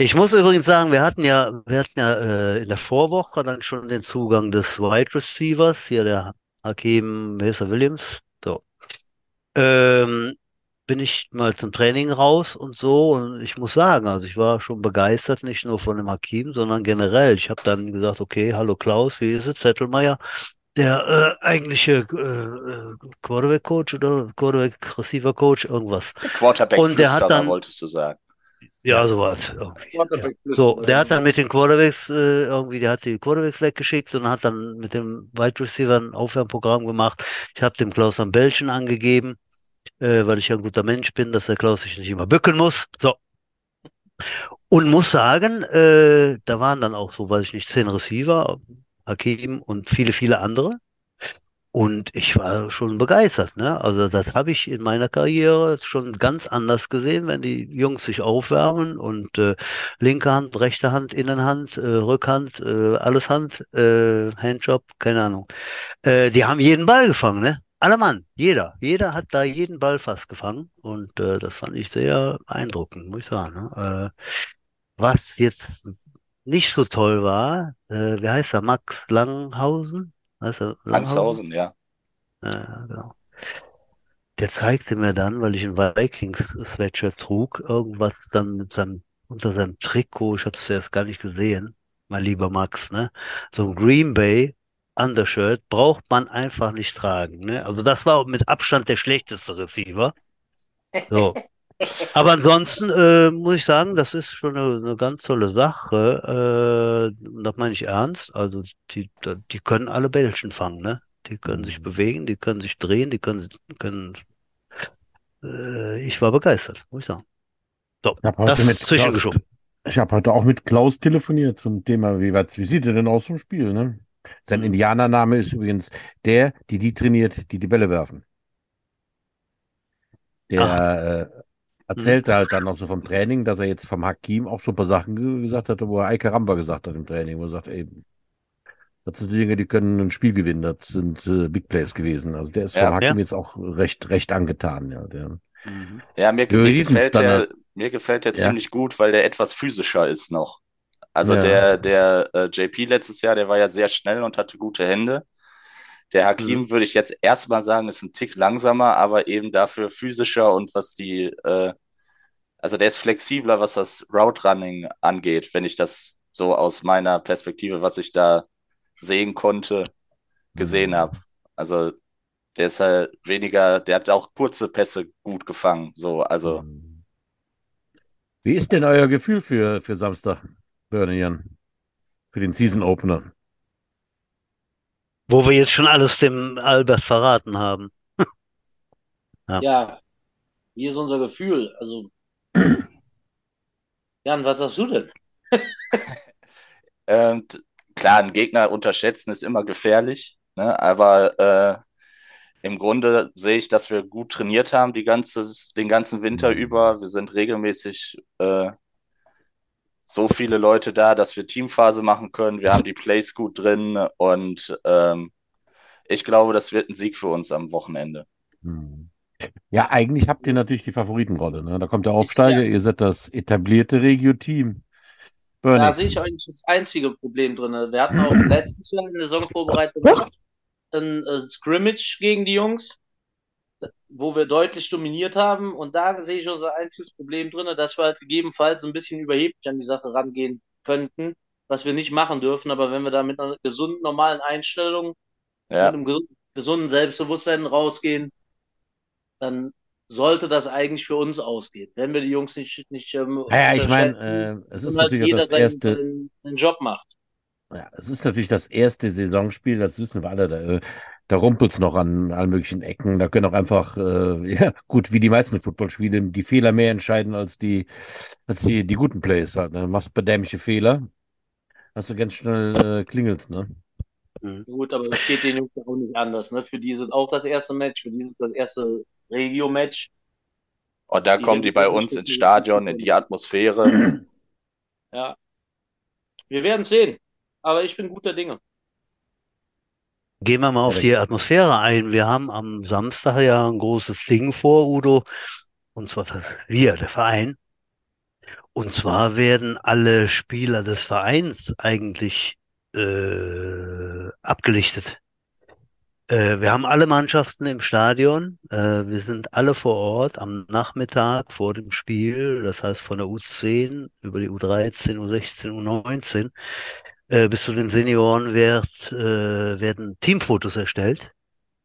Ich muss übrigens sagen, wir hatten ja, wir hatten ja äh, in der Vorwoche dann schon den Zugang des Wide Receivers, hier der Hakim, wie heißt er, Williams, so. Ähm, bin ich mal zum Training raus und so und ich muss sagen, also ich war schon begeistert, nicht nur von dem Hakim, sondern generell. Ich habe dann gesagt, okay, hallo Klaus, wie ist es, Zettelmeier, der äh, eigentliche äh, äh, Quarterback-Coach oder Quarterback-Receiver-Coach, irgendwas. Quarterback Und der hat Flüsterer, dann- wolltest du sagen. Ja, sowas irgendwie. Quarterback So, der hat dann mit den Quarterbacks äh, irgendwie, der hat die Quarterbacks weggeschickt und hat dann mit dem Wide Receiver ein Aufwärmprogramm gemacht. Ich habe dem Klaus am Bällchen angegeben, äh, weil ich ja ein guter Mensch bin, dass der Klaus sich nicht immer bücken muss. So. Und muss sagen, äh, da waren dann auch so, weiß ich nicht, zehn Receiver, Hakim und viele, viele andere. Und ich war schon begeistert, ne? Also das habe ich in meiner Karriere schon ganz anders gesehen, wenn die Jungs sich aufwärmen und äh, linke Hand, rechte Hand, Innenhand, äh, Rückhand, äh, alles Hand, äh, Handjob, keine Ahnung. Äh, die haben jeden Ball gefangen, ne? Alle Mann, jeder. Jeder hat da jeden Ball fast gefangen und äh, das fand ich sehr beeindruckend, muss ich sagen. Ne? Äh, was jetzt nicht so toll war, äh, wie heißt er? Max Langhausen? Heißt er Langhausen? Angshausen, ja. Ja, genau. Der zeigte mir dann, weil ich ein Vikings-Sweatshirt trug, irgendwas dann mit seinem, unter seinem Trikot, ich habe es erst gar nicht gesehen, mein lieber Max, ne? So ein Green Bay Undershirt braucht man einfach nicht tragen, ne? Also das war mit Abstand der schlechteste Receiver. So. Aber ansonsten äh, muss ich sagen, das ist schon eine, eine ganz tolle Sache. Äh, und das meine ich ernst. Also die, die können alle Bällchen fangen, ne? Die können sich bewegen, die können sich drehen, die können, können äh, ich war begeistert, muss ich sagen. So, Ich habe heute das mit Klaus, zwischengeschoben. ich habe heute auch mit Klaus telefoniert zum Thema, wie, was, wie sieht er denn aus zum Spiel, ne? Sein Mhm. Indianername ist übrigens der, die die trainiert, die die Bälle werfen. Der erzählte halt dann auch so vom Training, dass er jetzt vom Hakim auch so ein paar Sachen ge- gesagt hatte, wo er Eike Ramba gesagt hat im Training, wo er sagt, ey, das sind Dinge, die können ein Spiel gewinnen, das sind äh, Big Plays gewesen. Also der ist Ja. vom Hakim Ja. jetzt auch recht, recht angetan, ja. Der, Ja, mir, mir gefällt der, halt- mir gefällt der Ja. ziemlich gut, weil der etwas physischer ist noch. Also Ja. der, der äh, JP letztes Jahr, der war ja sehr schnell und hatte gute Hände. Der Hakim würde ich jetzt erstmal sagen, ist ein Tick langsamer, aber eben dafür physischer und was die, äh, also der ist flexibler, was das Route Running angeht, wenn ich das so aus meiner Perspektive, was ich da sehen konnte, gesehen habe. Also der ist halt weniger, der hat auch kurze Pässe gut gefangen, so, also. Wie ist denn euer Gefühl für, für Samstag, Bernie Jan? Für den Season Opener? Wo wir jetzt schon alles dem Albert verraten haben. Ja, wie ist unser Gefühl? Also, Jan, was sagst du denn? Ähm, klar, einen Gegner unterschätzen ist immer gefährlich, ne? Aber äh, im Grunde sehe ich, dass wir gut trainiert haben die ganze, den ganzen Winter über. Wir sind regelmäßig äh, so viele Leute da, dass wir Teamphase machen können. Wir haben die Plays gut drin und ähm, ich glaube, das wird ein Sieg für uns am Wochenende. Hm. Ja, eigentlich habt ihr natürlich die Favoritenrolle. Ne? Da kommt der Aufsteiger, Ja. ihr seid das etablierte Regio-Team. Da sehe ich eigentlich das einzige Problem drin. Wir hatten auch letztes Jahr in der Saisonvorbereitung ein äh, Scrimmage gegen die Jungs, wo wir deutlich dominiert haben. Und da sehe ich unser einziges Problem drin, dass wir halt gegebenenfalls ein bisschen überheblich an die Sache rangehen könnten, was wir nicht machen dürfen. Aber wenn wir da mit einer gesunden, normalen Einstellung, Ja, mit einem gesunden, gesunden Selbstbewusstsein rausgehen, dann sollte das eigentlich für uns ausgehen. Wenn wir die Jungs nicht, nicht ähm, Ja, ja, ich meine, äh, es ist halt natürlich jeder das erste, seinen, seinen Job macht. ja, es ist natürlich das erste Saisonspiel, das wissen wir alle. Da, äh, da rumpelt's noch an allen möglichen Ecken. Da können auch einfach, äh, ja, gut, wie die meisten Footballspiele, die Fehler mehr entscheiden als die, als die, die guten Plays halt. Ne? Machst bedämliche Fehler, hast du ganz schnell äh, klingelt's, ne? Gut, aber das geht den Jungs ja auch nicht anders. Ne? Für die ist es auch das erste Match, für die ist es das erste Regio-Match. und da Die kommen die bei uns ins Stadion, in die Atmosphäre. Ja. Wir werden sehen. Aber ich bin guter Dinge. Gehen wir mal auf die Atmosphäre ein. Wir haben am Samstag ja ein großes Ding vor, Udo. Und zwar wir, der Verein. Und zwar werden alle Spieler des Vereins eigentlich äh, abgelichtet. Äh, wir haben alle Mannschaften im Stadion. Äh, wir sind alle vor Ort am Nachmittag vor dem Spiel. Das heißt von der U10 über die U13, U16, U19 äh, bis zu den Senioren wird, äh, werden Teamfotos erstellt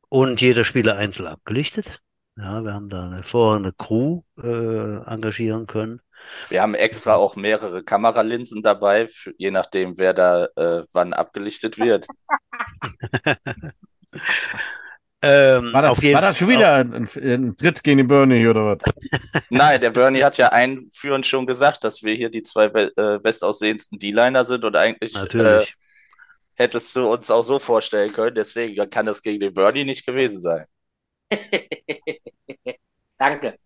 und jeder Spieler einzeln abgelichtet. Ja, wir haben da eine hervorragende Crew äh, engagieren können. Wir haben extra auch mehrere Kameralinsen dabei, für, je nachdem, wer da äh, wann abgelichtet wird. Ähm, War das, auf jeden war das schon wieder ein, ein Tritt gegen den Bernie oder was? Nein, der Bernie hat ja einführend schon gesagt, dass wir hier die zwei äh, bestaussehendsten D-Liner sind und eigentlich äh, hättest du uns auch so vorstellen können. Deswegen kann das gegen den Bernie nicht gewesen sein. Danke.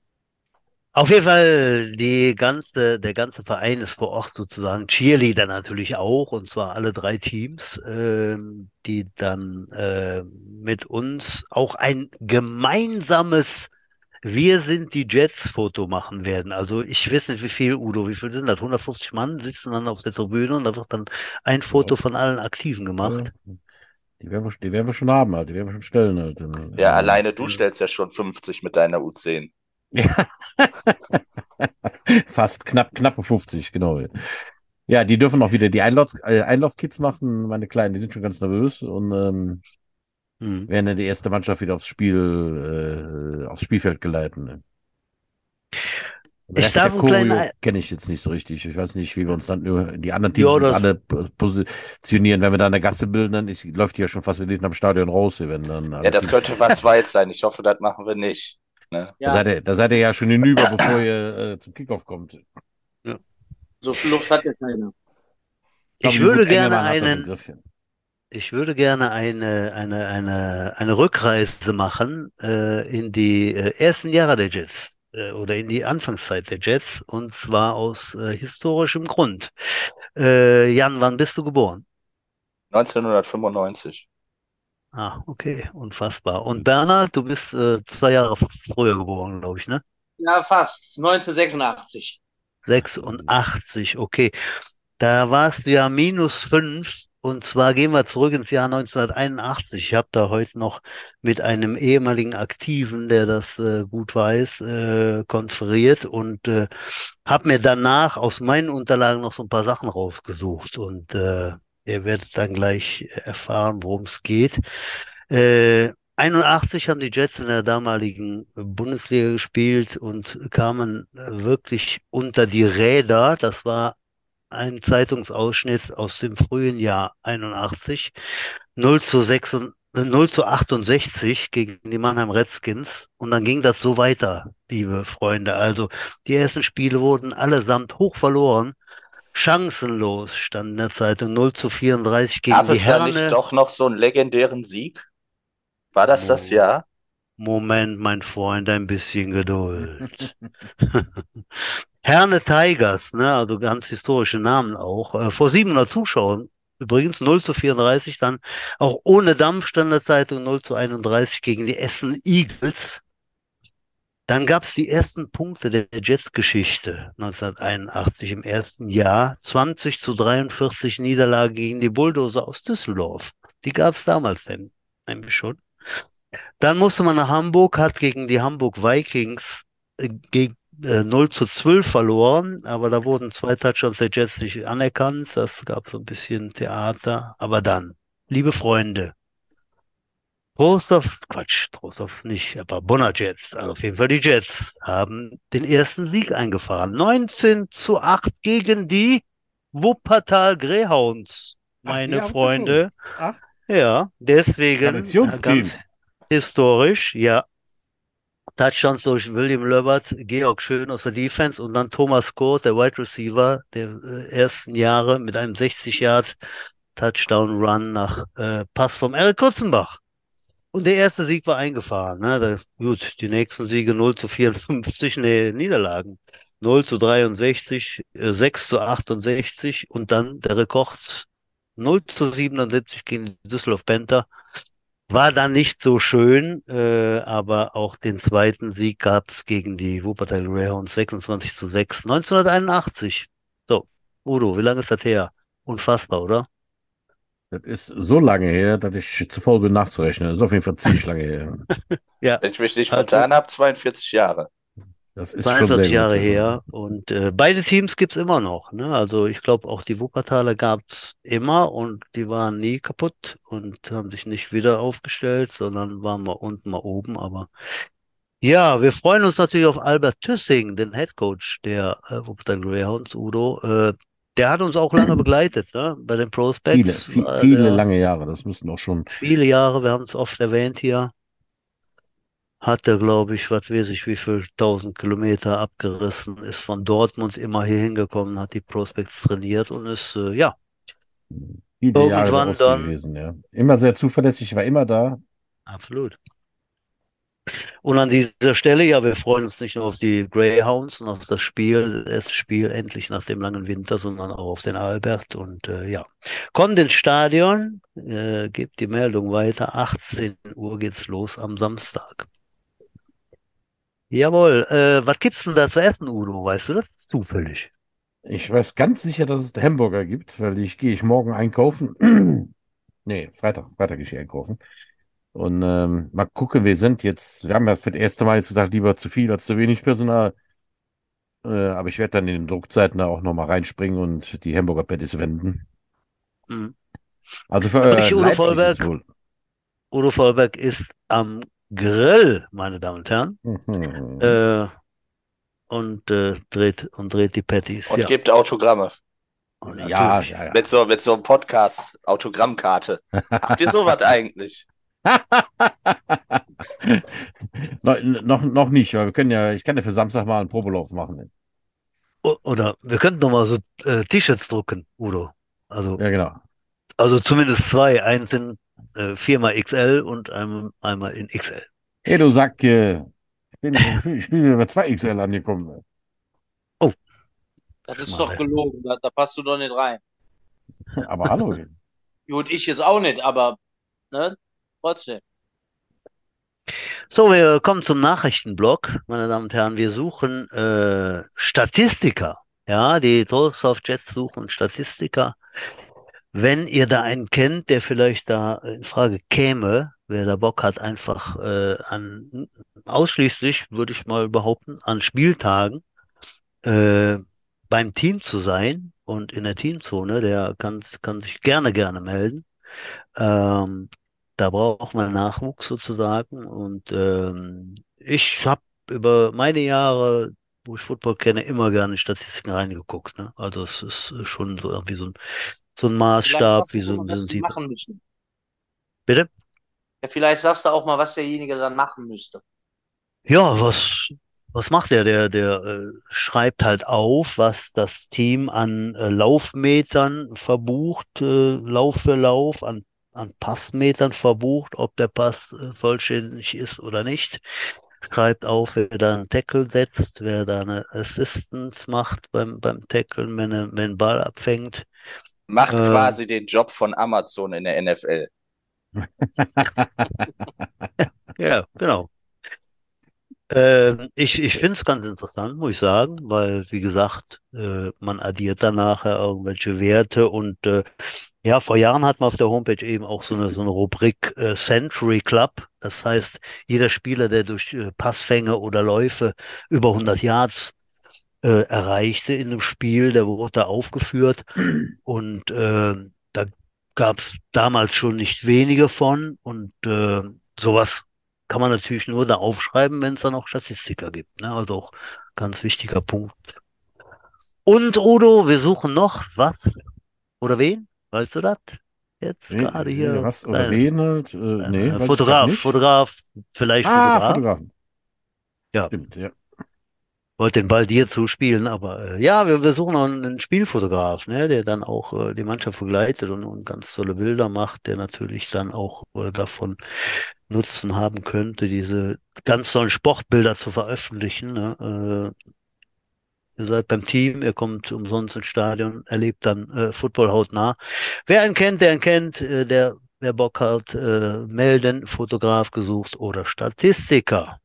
Auf jeden Fall, die ganze, der ganze Verein ist vor Ort sozusagen, Cheerleader natürlich auch, und zwar alle drei Teams, ähm, die dann äh, mit uns auch ein gemeinsames Wir sind die Jets Foto machen werden. Also ich weiß nicht, wie viel, Udo, wie viel sind das? 150 Mann sitzen dann auf der Tribüne und da wird dann ein Foto von allen Aktiven gemacht. Ja. Die werden, wir, die werden wir schon haben, halt. Die werden wir schon stellen, halt. Ja, alleine du stellst ja schon 50 mit deiner U10. Ja. Fast knapp, knappe 50, genau. Ja, die dürfen auch wieder die Einlauf, äh, Einlaufkids machen, meine Kleinen, die sind schon ganz nervös und ähm, Hm. werden dann die erste Mannschaft wieder aufs Spiel, äh, aufs Spielfeld geleitet. Ne? Ich darf kleinen kenne ich jetzt nicht so richtig. Ich weiß nicht, wie wir uns dann über die anderen Teams uns das- alle positionieren. Wenn wir da eine Gasse bilden, dann ist, läuft die ja schon fast wieder hinterm Stadion raus. Werden dann, Ja, das könnte was weit sein. Ich hoffe, das machen wir nicht. Ne? da, seid ihr, da seid ihr ja schon hinüber, bevor ihr äh, zum Kickoff kommt. So viel Luft hat ja keiner. Ich die würde gerne einen, ich würde gerne eine, eine, eine, eine Rückreise machen äh, in die äh, ersten Jahre der Jets äh, oder in die Anfangszeit der Jets und zwar aus äh, historischem Grund. Äh, Jan, wann bist du geboren? 1995. Ah, okay, unfassbar. Und Bernhard, du bist äh, zwei Jahre früher geboren, glaube ich, ne? Ja, fast. 1986. 86, okay. Da warst du ja minus fünf. Und zwar gehen wir zurück ins Jahr 1981. Ich habe da heute noch mit einem ehemaligen Aktiven, der das äh, gut weiß, äh, konferiert und äh, habe mir danach aus meinen Unterlagen noch so ein paar Sachen rausgesucht. Und äh, ihr werdet dann gleich erfahren, worum es geht. Äh, 81 haben die Jets in der damaligen Bundesliga gespielt und kamen wirklich unter die Räder. Das war ein Zeitungsausschnitt aus dem frühen Jahr 81. 0 zu 6 und, äh, 0 zu 68 gegen die Mannheim Redskins. Und dann ging das so weiter, liebe Freunde. Also die ersten Spiele wurden allesamt hoch verloren. Chancenlos stand in der Zeitung 0 zu 34 gegen Gab die es da nicht doch noch so einen legendären Sieg? War das das Oh. Jahr? Moment, mein Freund, ein bisschen Geduld. Herne Tigers, ne, also ganz historische Namen auch, äh, vor 700 Zuschauern. Übrigens 0 zu 34, dann auch ohne Dampf stand der Zeitung 0 zu 31 gegen die Essen Eagles. Dann gab es die ersten Punkte der Jets-Geschichte 1981 im ersten Jahr. 20 zu 43 Niederlage gegen die Bulldozer aus Düsseldorf. Die gab es damals denn, nämlich schon. Dann musste man nach Hamburg, hat gegen die Hamburg Vikings äh, gegen, äh, 0 zu 12 verloren, aber da wurden zwei Touchdowns der Jets nicht anerkannt. Das gab so ein bisschen Theater. Aber dann, liebe Freunde, Trostorf, Quatsch, Trostorf nicht, aber Bonner Jets, also auf jeden Fall die Jets, haben den ersten Sieg eingefahren. 19 zu 8 gegen die Wuppertal Greyhounds, Ach, meine wir Freunde. Ach, Ja, deswegen Traditionsteam. ganz historisch, ja. Touchdowns durch William Löbert, Georg Schön aus der Defense und dann Thomas Kurt, der Wide Receiver der äh, ersten Jahre mit einem 60 Yard Touchdown Run nach äh, Pass vom Eric Kutzenbach. Und der erste Sieg war eingefahren. Ne? Da, gut, die nächsten Siege 0 zu 54, nee, Niederlagen. 0 zu 63, äh, 6 zu 68 und dann der Rekord 0 zu 77 gegen Düsseldorf Panther. War dann nicht so schön, äh, aber auch den zweiten Sieg gab's gegen die Wuppertal Greyhounds 26 zu 6, 1981. So, Udo, wie lange ist das her? Unfassbar, oder? Das ist so lange her, dass ich zu faul bin nachzurechnen. Das ist auf jeden Fall ziemlich lange her. Ja, Wenn ich mich nicht Also- vertan habe, 42 Jahre. Das ist schon 42 sehr Jahre gut. her und äh, beide Teams gibt's immer noch. Ne? Also ich glaube auch die Wuppertaler gab's immer und die waren nie kaputt und haben sich nicht wieder aufgestellt, sondern waren mal unten, mal oben. Aber ja, wir freuen uns natürlich auf Albert Tüssing, den Head Coach der äh, Wuppertal Greyhounds, Udo. Äh, der hat uns auch lange begleitet, ne? Bei den Viele, Prospects. viel, war viele der- lange Jahre. Das müssten auch schon. viele Jahre, wir haben es oft erwähnt hier, hat er, glaube ich, was weiß ich, wie viel tausend Kilometer abgerissen, ist von Dortmund immer hier hingekommen, hat die Prospects trainiert und ist, äh, ja, Viele Jahre Irgendwann Ostsee dann- gewesen, ja. Immer sehr zuverlässig, war immer da. absolut. Und an dieser Stelle, ja, wir freuen uns nicht nur auf die Greyhounds und auf das Spiel, das Spiel endlich nach dem langen Winter, sondern auch auf den Albert. Und äh, ja, kommt ins Stadion, äh, gebt die Meldung weiter. 18 Uhr geht's los am Samstag. Jawohl, äh, was gibt's denn da zu essen, Udo? Weißt du das zufällig? Ich weiß ganz sicher, dass es Hamburger gibt, weil ich gehe ich morgen einkaufen. Nee, Freitag, Freitag gehe ich einkaufen. Und ähm, mal gucken, wir sind jetzt, wir haben ja für das erste Mal jetzt gesagt, lieber zu viel als zu wenig Personal. Äh, aber ich werde dann in den Druckzeiten da auch nochmal reinspringen und die Hamburger Patties wenden. Mhm. Also für euer nicht Udo Vollberg. wohl. Udo Vollberg ist am Grill, meine Damen und Herren, Mhm. äh, und, äh, dreht, und dreht die Patties. Und ja. gibt Autogramme. Und ja, ja, ja. Mit so, mit so einem Podcast, Autogrammkarte. Habt ihr sowas eigentlich? noch, noch, noch nicht, weil wir können ja, ich kann ja für Samstag mal einen Probelauf machen. Oder wir könnten noch mal so äh, T-Shirts drucken, Udo. Also, Ja, genau. also zumindest zwei. Eins in äh, viermal XL und einmal, einmal in XL. Hey, du Sack, äh, ich bin, ich bin über 2XL angekommen. Das ist Schmale. doch gelogen. Da, da passt du doch nicht rein. Aber hallo. Gut, ich jetzt auch nicht, aber ne, trotzdem. So, wir kommen zum Nachrichtenblock, meine Damen und Herren. Wir suchen äh, Statistiker. Ja, die Soft Jets suchen Statistiker. Wenn ihr da einen kennt, der vielleicht da in Frage käme, wer da Bock hat, einfach äh, an ausschließlich, würde ich mal behaupten, an Spieltagen äh, beim Team zu sein und in der Teamzone, der kann, kann sich gerne, gerne melden. Ähm, da braucht man Nachwuchs sozusagen. Und ähm, ich habe über meine Jahre, wo ich Football kenne, immer gerne Statistiken reingeguckt. Ne? Also es ist schon so irgendwie so ein, so ein Maßstab, wie so, was so ein Typ. Bitte? Ja, vielleicht sagst du auch mal, was derjenige dann machen müsste. Ja, was, was macht der? Der, der äh, schreibt halt auf, was das Team an äh, Laufmetern verbucht, äh, Lauf für Lauf, an, an Passmetern verbucht, ob der Pass äh, vollständig ist oder nicht. Schreibt auf, wer da einen Tackle setzt, wer da eine Assistance macht beim, beim Tacklen, wenn er, wenn ein Ball abfängt. Macht Ähm. quasi den Job von Amazon in der NFL. Ja, genau. Ähm, ich ich finde es ganz interessant, muss ich sagen, weil, wie gesagt, äh, man addiert dann nachher irgendwelche Werte und äh, ja, vor Jahren hatten wir auf der Homepage eben auch so eine, so eine Rubrik äh, Century Club. Das heißt, jeder Spieler, der durch äh, Passfänge oder Läufe über 100 Yards äh, erreichte in einem Spiel, der wurde da aufgeführt und äh, da gab es damals schon nicht wenige von und äh, sowas kann man natürlich nur da aufschreiben, wenn es dann auch Statistiker gibt. Ne? Also auch ganz wichtiger Punkt. Und Udo, wir suchen noch was oder wen? Weißt du das? Jetzt Wen- gerade hier. Was oder halt? Äh, äh, nee, grad Fotograf. Fotograf, vielleicht Ah, Fotograf. Fotografen. Ja. Stimmt, ja. Wollte den Ball dir zuspielen, aber äh, ja, wir, wir suchen noch einen, einen Spielfotograf, ne, der dann auch äh, die Mannschaft begleitet und, und ganz tolle Bilder macht, der natürlich dann auch äh, davon Nutzen haben könnte, diese ganz tollen Sportbilder zu veröffentlichen. Ne? Äh, ihr seid beim Team, ihr kommt umsonst ins Stadion, erlebt dann äh, Football hautnah. Wer einen kennt, der einen kennt, äh, der wer Bock hat, äh, melden, Fotograf gesucht oder Statistiker.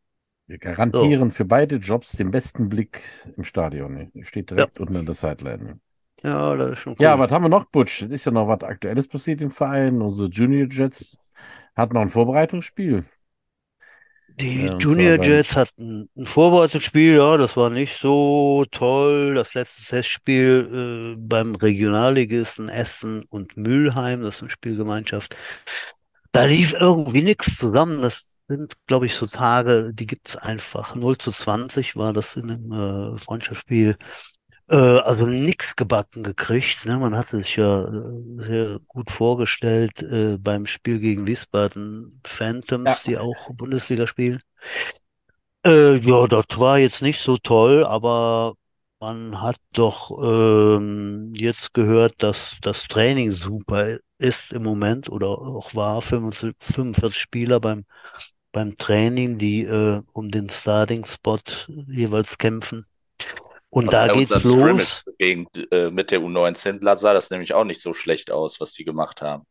Wir garantieren für beide Jobs den besten Blick im Stadion. Steht direkt unten an der Sideline. Ja, das ist schon cool. Ja, was haben wir noch, Butch? Es ist ja noch was Aktuelles passiert im Verein. Unsere Junior Jets hatten noch ein Vorbereitungsspiel. Die Ja, Junior Jets hatten ein Vorbereitungsspiel, ja, das war nicht so toll. Das letzte Testspiel äh, beim Regionalligisten Essen und Mülheim, das ist eine Spielgemeinschaft. Da lief irgendwie nichts zusammen. Das sind, glaube ich, so Tage, die gibt's einfach. 0 zu 20 war das in einem äh, Freundschaftsspiel. Äh, also nichts gebacken gekriegt. Ne? Man hatte sich ja äh, sehr gut vorgestellt äh, beim Spiel gegen Wiesbaden Phantoms, Ja. die auch Bundesliga spielen. Äh, ja, das war jetzt nicht so toll, aber man hat doch ähm, jetzt gehört, dass das Training super ist im Moment oder auch war. 45, 45 Spieler beim, beim Training, die äh, um den Starting-Spot jeweils kämpfen. Und da geht's los. gegen, äh, mit der U19 sah das nämlich auch nicht so schlecht aus, was die gemacht haben.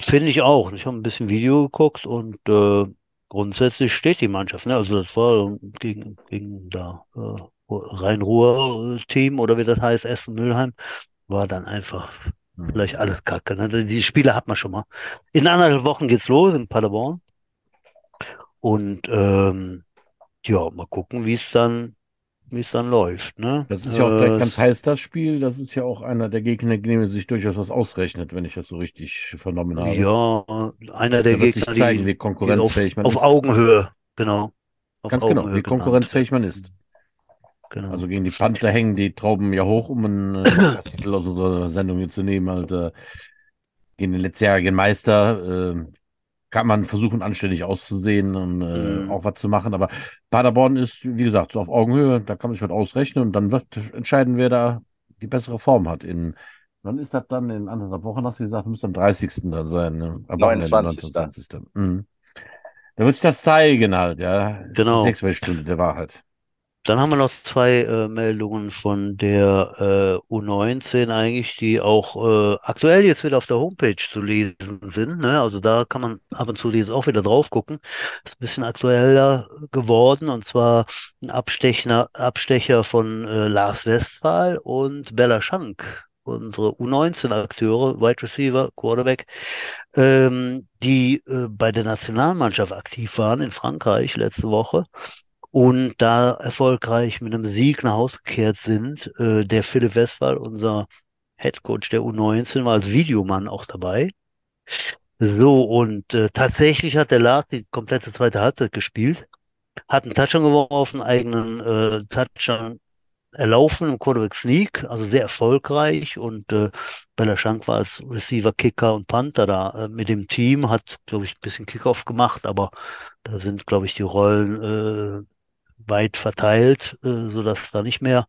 Finde ich auch. Ich habe ein bisschen Video geguckt und äh, grundsätzlich steht die Mannschaft. Ne? Also das war gegen, gegen da äh, Rhein-Ruhr-Team oder wie das heißt, Essen Mülheim, war dann einfach Hm. vielleicht alles Kacke. Ne? Die Spiele hat man schon mal. In anderthalb Wochen geht's los in Paderborn. Und ähm, ja, mal gucken, wie es dann, wie es dann läuft. Ne? Das ist ja auch direkt Äh, ganz heiß, das Spiel. Das ist ja auch einer der Gegner, den sich durchaus was ausrechnet, wenn ich das so richtig vernommen habe. Ja, einer der Da wird sich Gegner, zeigen, die, wie die auf, konkurrenzfähig man auf ist. Augenhöhe, genau. Auf Ganz genau, Augenhöhe wie genannt. konkurrenzfähig man ist. Genau. Also gegen die Panther hängen die Trauben ja hoch, um einen äh, Podcast-Titel aus unserer Sendung hier zu nehmen. Halt, äh, gegen den letztjährigen Meister äh, kann man versuchen, anständig auszusehen und äh, Mhm. auch was zu machen. Aber Paderborn ist, wie gesagt, so auf Augenhöhe. Da kann man sich was ausrechnen und dann wird entscheiden, wer da die bessere Form hat. In, wann ist das dann? In anderthalb Wochen, hast du gesagt, müsste am 30. dann sein. Ne? Am Wochenende, 29.. 29. Mhm. Da wird sich das zeigen halt, ja. Das Genau. ist nächste die Stunde der Wahrheit. Dann haben wir noch zwei äh, Meldungen von der äh, U19 eigentlich, die auch äh, aktuell jetzt wieder auf der Homepage zu lesen sind. Ne? Also da kann man ab und zu jetzt auch wieder drauf gucken. Ist ein bisschen aktueller geworden und zwar ein Abstecher, Abstecher von äh, Lars Westphal und Bella Schank, unsere U19-Akteure, Wide Receiver, Quarterback, ähm, die äh, bei der Nationalmannschaft aktiv waren in Frankreich letzte Woche und da erfolgreich mit einem Sieg nach Hause gekehrt sind. Äh, der Philipp Westphal, unser Headcoach der U19, war als Videomann auch dabei. So, und äh, tatsächlich hat der Lars die komplette zweite Halbzeit gespielt, hat einen Touchdown geworfen, eigenen äh, Touchdown erlaufen im Quarterback Sneak, also sehr erfolgreich und äh, Bella Schank war als Receiver, Kicker und Panther da äh, mit dem Team, hat, glaube ich, ein bisschen Kickoff gemacht, aber da sind, glaube ich, die Rollen äh, weit verteilt, äh, sodass da nicht mehr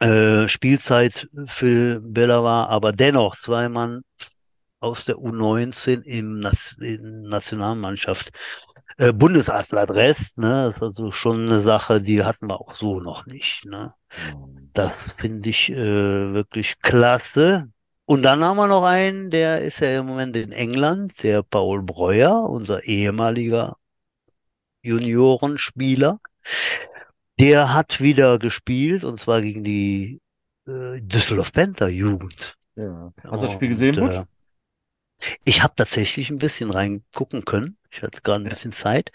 äh, Spielzeit für Bella war, aber dennoch zwei Mann aus der U19 im Nas in Nationalmannschaft äh, Bundesadler-Dress, ne? Das ist also schon eine Sache, die hatten wir auch so noch nicht, ne? Das finde ich äh, wirklich klasse. Und dann haben wir noch einen, der ist ja im Moment in England, der Paul Breuer, unser ehemaliger Juniorenspieler. Der hat wieder gespielt und zwar gegen die äh, Düsseldorf Panther Jugend. Ja. Hast du das Spiel gesehen, Und, äh, ich habe tatsächlich ein bisschen reingucken können. Ich hatte gerade ein bisschen Zeit.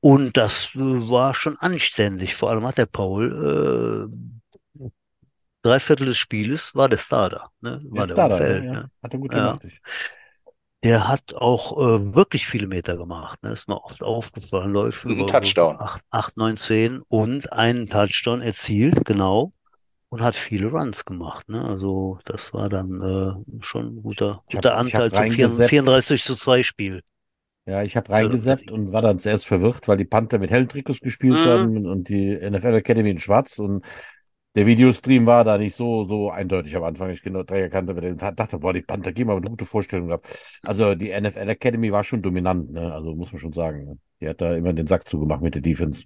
Und das äh, war schon anständig. Vor allem hat der Paul äh, drei Viertel des Spieles war der Star da, ne? War der da, Feld, ja. ne? Hat er gut Ja. gemacht. Ich. Der hat auch äh, wirklich viele Meter gemacht. Ne? Ist mir oft aufgefallen. Läuft Ein über Touchdown. 8, 8, 9, 10 und einen Touchdown erzielt, genau. Und hat viele Runs gemacht. Ne? Also das war dann äh, schon ein guter, guter hab Anteil zum reingeseppt. 34 zu 2 Spiel. Ja, ich habe reingeseppt und war dann zuerst verwirrt, weil die Panther mit hellen Trikots gespielt Mhm. haben und die NFL Academy in schwarz und der Videostream war da nicht so, so eindeutig am Anfang. Ich genau direkt erkannte, aber dachte, boah, die Panther geben aber eine gute Vorstellung gehabt. Also die NFL Academy war schon dominant, ne? Also muss man schon sagen. Ne? Die hat da immer den Sack zugemacht mit der Defense.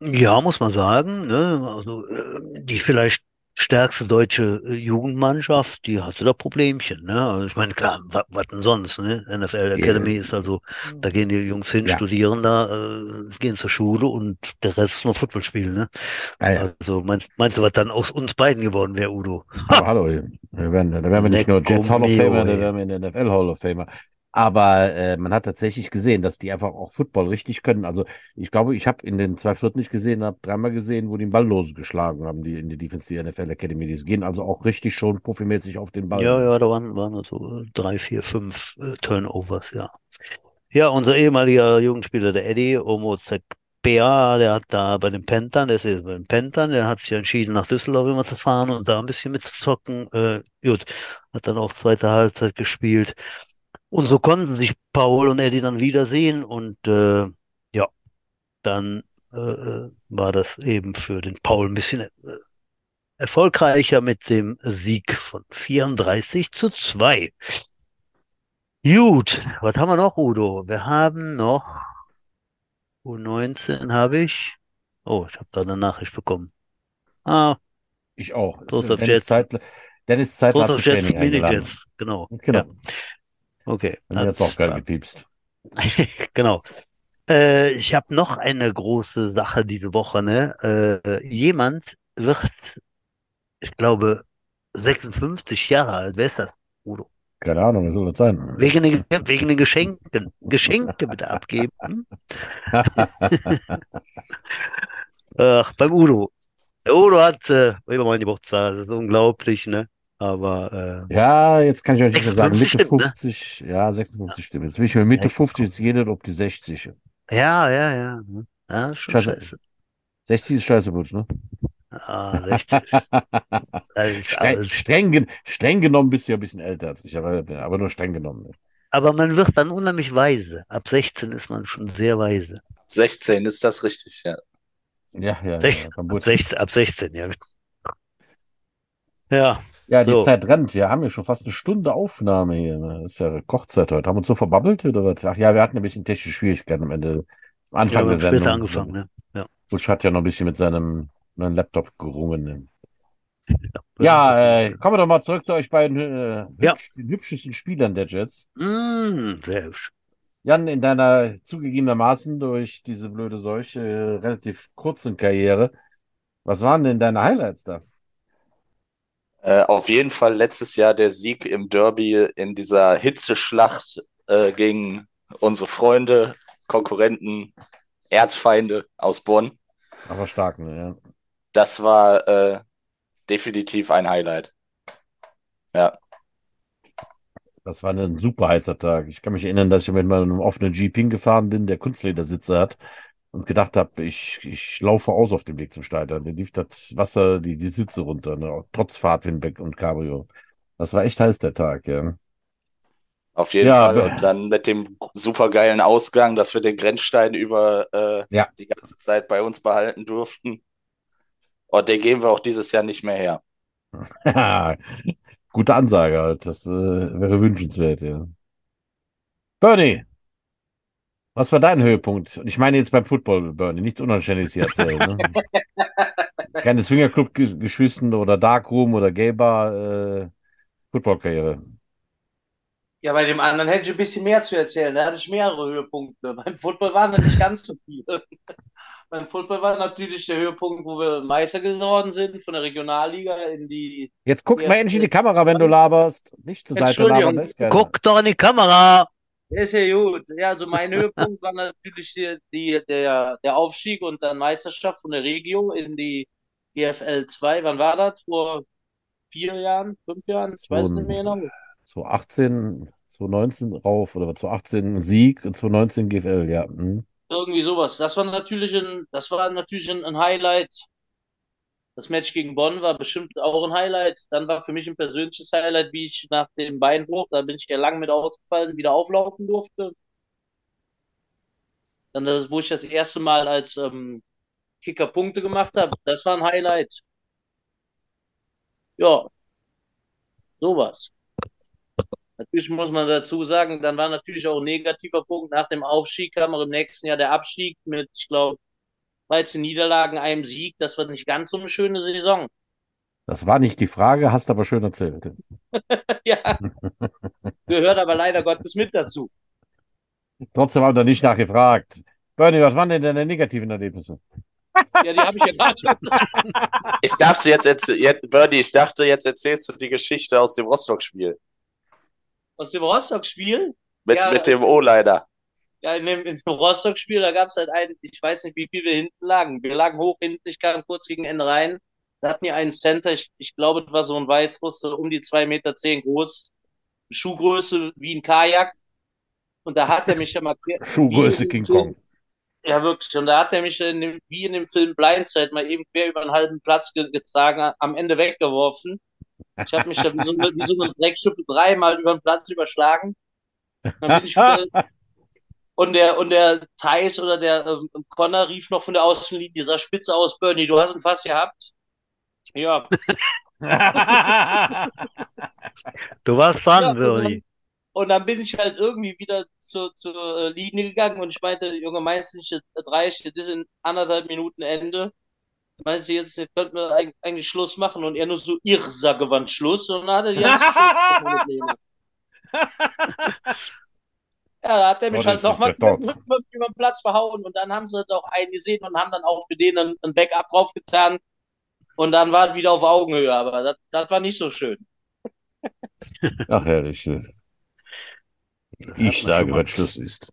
Ja, muss man sagen. Ne? Also äh, die vielleicht stärkste deutsche äh, Jugendmannschaft, die hatte da Problemchen. Ne? Also ich meine, klar, wa- was denn sonst? Ne? NFL Academy ist also, da gehen die Jungs hin, Ja. studieren da, äh, gehen zur Schule und der Rest ist nur Football spielen. Ne? Ja, ja. Also meinst, meinst du, was dann aus uns beiden geworden wäre, Udo? Aber hallo, wir wären, da wären wir nicht nur Lecco Jets Hall of Famer, da wären wir in der NFL Hall of Famer. Aber äh, man hat tatsächlich gesehen, dass die einfach auch Football richtig können. Also ich glaube, ich habe in den zwei Vierteln nicht gesehen, habe dreimal gesehen, wo die den Ball losgeschlagen haben, die in die Defense, die NFL Academy. Die gehen also auch richtig schon profimäßig auf den Ball. Ja, ja, da waren, waren also drei, vier, fünf äh, Turnovers, ja. Ja, unser ehemaliger Jugendspieler, der Eddie Omozekbea, der hat da bei den Panthern, der ist jetzt bei den Panthern, der hat sich entschieden, nach Düsseldorf immer zu fahren und da ein bisschen mitzuzocken. Äh, gut, hat dann auch zweite Halbzeit gespielt. Und so konnten sich Paul und Eddie dann wiedersehen und äh, ja, dann äh, äh, war das eben für den Paul ein bisschen äh, erfolgreicher mit dem Sieg von 34 zu 2. Gut, was haben wir noch, Udo? Wir haben noch U19 habe ich. Oh, ich habe da eine Nachricht bekommen. Ah, Ich auch. Dennis. Zeitler, Dennis Zeitler hat Jets. Minijets, genau. Genau. Ja. Okay. Dann es auch geil gepiepst. genau. Äh, ich habe noch eine große Sache diese Woche, ne? Äh, jemand wird, ich glaube, 56 Jahre alt. Wer ist das? Udo. Keine Ahnung, was soll das sein? Wegen den, wegen den Geschenken. Geschenke bitte abgeben. Ach, beim Udo. Der Udo hat äh, immer mal Geburtstag. Das ist unglaublich, ne? Aber äh, Ja, jetzt kann ich euch nicht mehr sagen. 56 Mitte stimmt, ne? 50, ja, 56 stimmt. Jetzt bin ich mir Mitte Ja, 50, jetzt geht es um die 60. ja, ja, ja. ne? Ja, schon Scheiße. scheiße. 60 ist scheiße, Butsch, ne? Ah, 60. Das ist Streng, streng, streng genommen bist du ja ein bisschen älter als ich, aber, aber nur streng genommen. ne? Aber man wird dann unheimlich weise. Ab 16 ist man schon sehr weise. 16 ist das richtig, ja. Ja, ja, ja. Sech- beim Ab Butsch. 16, ab 16, ja. Ja, Ja, die So. Zeit rennt. Wir haben ja schon fast eine Stunde Aufnahme hier. ne? Das ist ja Kochzeit heute. Haben wir uns so verbabbelt oder was? Ach ja, wir hatten ein bisschen technische Schwierigkeiten am Ende. Am wir Anfang haben der später Sendung. angefangen, ne? Ja. Butsch hat ja noch ein bisschen mit seinem, seinem Laptop gerungen. ne? Ja, äh, kommen wir doch mal zurück zu euch beiden äh, Ja. hübsch, den hübschesten Spielern der Jets. Mm, sehr hübsch. Jan, in deiner zugegebenermaßen durch diese blöde Seuche äh, relativ kurzen Karriere, was waren denn deine Highlights da? Äh, auf jeden Fall letztes Jahr der Sieg im Derby in dieser Hitzeschlacht äh, gegen unsere Freunde, Konkurrenten, Erzfeinde aus Bonn. Aber stark, ne? Ja. Das war äh, definitiv ein Highlight. Ja, Das war ein super heißer Tag. Ich kann mich erinnern, dass ich mit meinem offenen Jeep hingefahren bin, der Kunstledersitze hat und gedacht habe, ich, ich laufe aus auf dem Weg zum Stadion. Da lief das Wasser, die, die Sitze runter, ne? Trotz Fahrtwind weg und Cabrio. Das war echt heiß, der Tag, ja. auf jeden Ja, Fall. Und dann mit dem supergeilen Ausgang, dass wir den Grenzstein über äh, Ja. die ganze Zeit bei uns behalten durften. Und den geben wir auch dieses Jahr nicht mehr her. Gute Ansage halt. Das äh, wäre wünschenswert, ja. Bernie, was war dein Höhepunkt? Und ich meine jetzt beim Football, Bernie, nichts Unanständiges hier erzählen. Ne? Keine Swingerclub-Geschwister oder Darkroom oder Gay-Bar, äh, Footballkarriere. Ja, bei dem anderen hätte ich ein bisschen mehr zu erzählen. Da hatte ich mehrere Höhepunkte. Beim Football waren das nicht ganz so viele. Beim Football war natürlich der Höhepunkt, wo wir Meister geworden sind, von der Regionalliga in die. Jetzt guck mal endlich in die Kamera, wenn du laberst. Nicht zur Seite labern. Guck doch in die Kamera. Ist ja gut. Ja, also mein Höhepunkt war natürlich die, die, der, der Aufstieg und dann Meisterschaft von der Regio in die GFL 2. Wann war das? Vor vier Jahren, fünf Jahren? Ich weiß nicht mehr genau. 2018, 2019 rauf oder 2018 Sieg und 2019 GFL, ja. Mhm. Irgendwie sowas. Das war natürlich ein, das war natürlich ein, ein Highlight. Das Match gegen Bonn war bestimmt auch ein Highlight. Dann war für mich ein persönliches Highlight, wie ich nach dem Beinbruch, da bin ich ja lang mit ausgefallen, wieder auflaufen durfte. Dann das, wo ich das erste Mal als ähm, Kicker Punkte gemacht habe, das war ein Highlight. Ja, sowas. Natürlich muss man dazu sagen, dann war natürlich auch ein negativer Punkt. Nach dem Aufstieg kam auch im nächsten Jahr der Abstieg mit, ich glaube, 13 Niederlagen, einem Sieg. Das war nicht ganz so eine schöne Saison. Das war nicht die Frage, hast aber schön erzählt. Ja, gehört aber leider Gottes mit dazu. Trotzdem haben wir nicht nachgefragt. Bernie, was waren denn deine negativen Erlebnisse? Ja, die habe ich ja gerade schon gesagt. Ich dachte jetzt, jetzt, Bernie, ich dachte, jetzt erzählst du die Geschichte aus dem Rostock-Spiel. Aus dem Rostock-Spiel. Mit, Ja. mit dem O-Leider. Ja, in dem, in dem Rostock-Spiel, da gab es halt einen, ich weiß nicht, wie viel wir hinten lagen. Wir lagen hoch hinten, ich kam kurz gegen Ende rein. Da hatten die einen Center, ich, ich glaube, das war so ein Weißruss, so um die zwei Meter zehn groß. Schuhgröße wie ein Kajak. Und da hat er mich ja mal quer- Schuhgröße King Film- Kong. Ja, wirklich. Und da hat er mich in dem, wie in dem Film Blindside mal eben quer über einen halben Platz ge getragen, am Ende weggeworfen. Ich habe mich da wie so, eine- wie so eine Dreckschippe dreimal über den Platz überschlagen. Dann bin ich wieder, und der, und der Thais oder der ähm, Connor rief noch von der Außenlinie, dieser Spitze aus, Bernie, du hast ihn fast gehabt. Ja, Du warst Ja, dran, und Bernie. Und dann bin ich halt irgendwie wieder zur, zur äh, Linie gegangen und ich meinte, Junge, meinst du nicht, das reicht, das ist in anderthalb Minuten Ende? Meinst du jetzt, ihr könnt mir eig- eigentlich Schluss machen? Und er nur so, wann Schluss? Und dann hat er die ganze Schlussprobleme. Ja, da hat er mich Oh, halt nochmal über den Platz verhauen und dann haben sie doch einen gesehen und haben dann auch für den ein, ein Backup draufgetan und dann war es wieder auf Augenhöhe, aber das, das war nicht so schön. Ach, herrlich. Ich sage, was Schluss ist.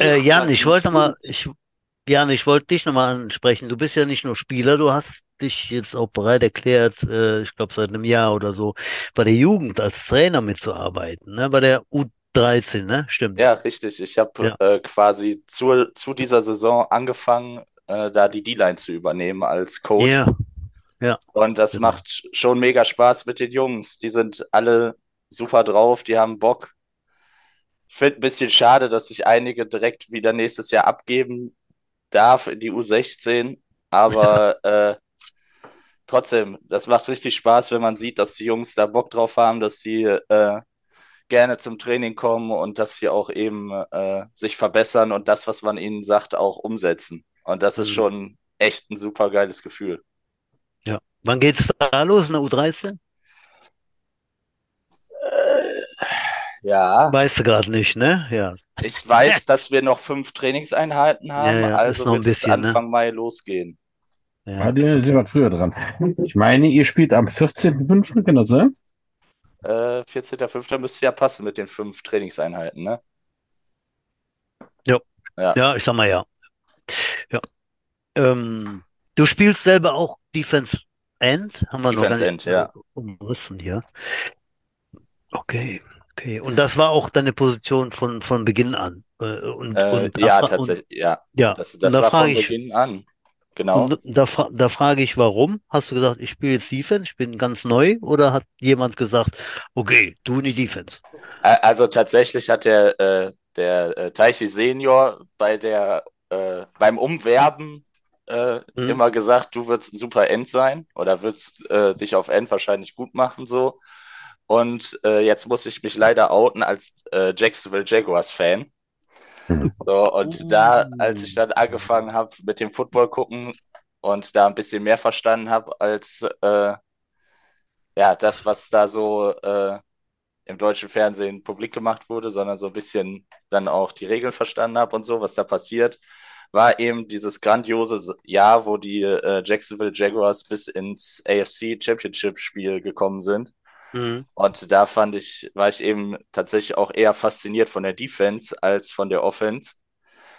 Äh, Jan, ich wollte mal, ich, Jan, ich wollte dich nochmal ansprechen. Du bist ja nicht nur Spieler, du hast dich jetzt auch bereit erklärt, äh, ich glaube seit einem Jahr oder so, bei der Jugend als Trainer mitzuarbeiten, ne? Bei der U13, ne? Stimmt. Ja, richtig. Ich habe Ja. äh, quasi zu, zu dieser Saison angefangen, äh, da die D-Line zu übernehmen als Coach. Ja, Und das Genau. macht schon mega Spaß mit den Jungs. Die sind alle super drauf, die haben Bock. Finde ein bisschen schade, dass sich einige direkt wieder nächstes Jahr abgeben darf in die U16. Aber äh, trotzdem, das macht richtig Spaß, wenn man sieht, dass die Jungs da Bock drauf haben, dass sie äh, gerne zum Training kommen und dass sie auch eben äh, sich verbessern und das, was man ihnen sagt, auch umsetzen. Und das ist Mhm. schon echt ein super geiles Gefühl. ja. Wann geht's da los in der U13? Ja, Weißt du gerade nicht, ne? Ja. ich weiß, dass wir noch fünf Trainingseinheiten haben, Ja, ja, also noch ein wird es bisschen, ne? Anfang Mai losgehen. ja. Die sind wir früher dran. Ich meine, ihr spielt am 14.05., kann das sein? Äh, 14.05. müsste ja passen mit den fünf Trainingseinheiten, ne? Ja, ich sag mal ja. Ja. Ähm, du spielst selber auch Defense End? Haben wir noch gar Defense nicht End, ja. umrissen hier. Okay, okay. Und das war auch deine Position von, von Beginn an. Äh, Und, Äh, und da ja, tatsächlich, ja. Ja, Das, und das da war von frage ich, Beginn an. Genau. und da, da frage ich, warum? Hast du gesagt, ich spiele jetzt Defense, ich bin ganz neu? Oder hat jemand gesagt, okay, du in die Defense? Also tatsächlich hat der, äh, der äh, Teichi Senior bei der, äh, beim Umwerben äh, Mhm. immer gesagt, du würdest ein super End sein oder würdest äh, dich auf End wahrscheinlich gut machen so. Und äh, jetzt muss ich mich leider outen als äh, Jacksonville Jaguars Fan. Mhm. So, und da, als ich Uh. dann angefangen habe mit dem Football gucken und da ein bisschen mehr verstanden habe als äh, ja, das, was da so äh, im deutschen Fernsehen publik gemacht wurde, sondern so ein bisschen dann auch die Regeln verstanden habe und so, was da passiert, war eben dieses grandiose Jahr, wo die äh, Jacksonville Jaguars bis ins AFC Championship Spiel gekommen sind. Mhm. Und da fand ich, war ich eben tatsächlich auch eher fasziniert von der Defense als von der Offense.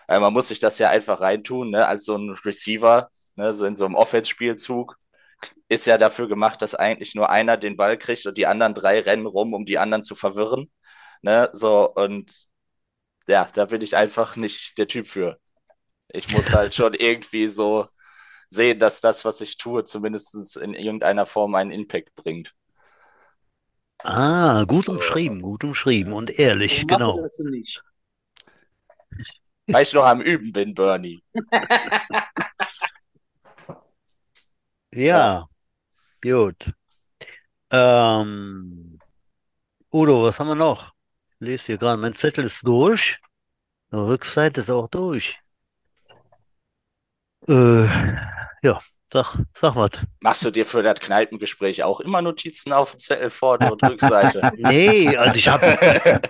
Weil man muss sich das ja einfach reintun, ne? Als so ein Receiver, ne? So in so einem Offense-Spielzug ist ja dafür gemacht, dass eigentlich nur einer den Ball kriegt und die anderen drei rennen rum, um die anderen zu verwirren. Ne? So, und ja, da bin ich einfach nicht der Typ für. Ich muss halt schon irgendwie so sehen, dass das, was ich tue, zumindest in irgendeiner Form einen Impact bringt. Ah, gut umschrieben, gut umschrieben und ehrlich, mache genau. das nicht. Weil ich noch am Üben bin, Bernie. Ja, gut. Ähm, Udo, was haben wir noch? Ich lese hier gerade, mein Zettel ist durch. Die Rückseite ist auch durch. Äh, ja, sag, sag was. Machst du dir für das Kneipengespräch auch immer Notizen auf dem Zettel vorne und Rückseite? Nee, also ich habe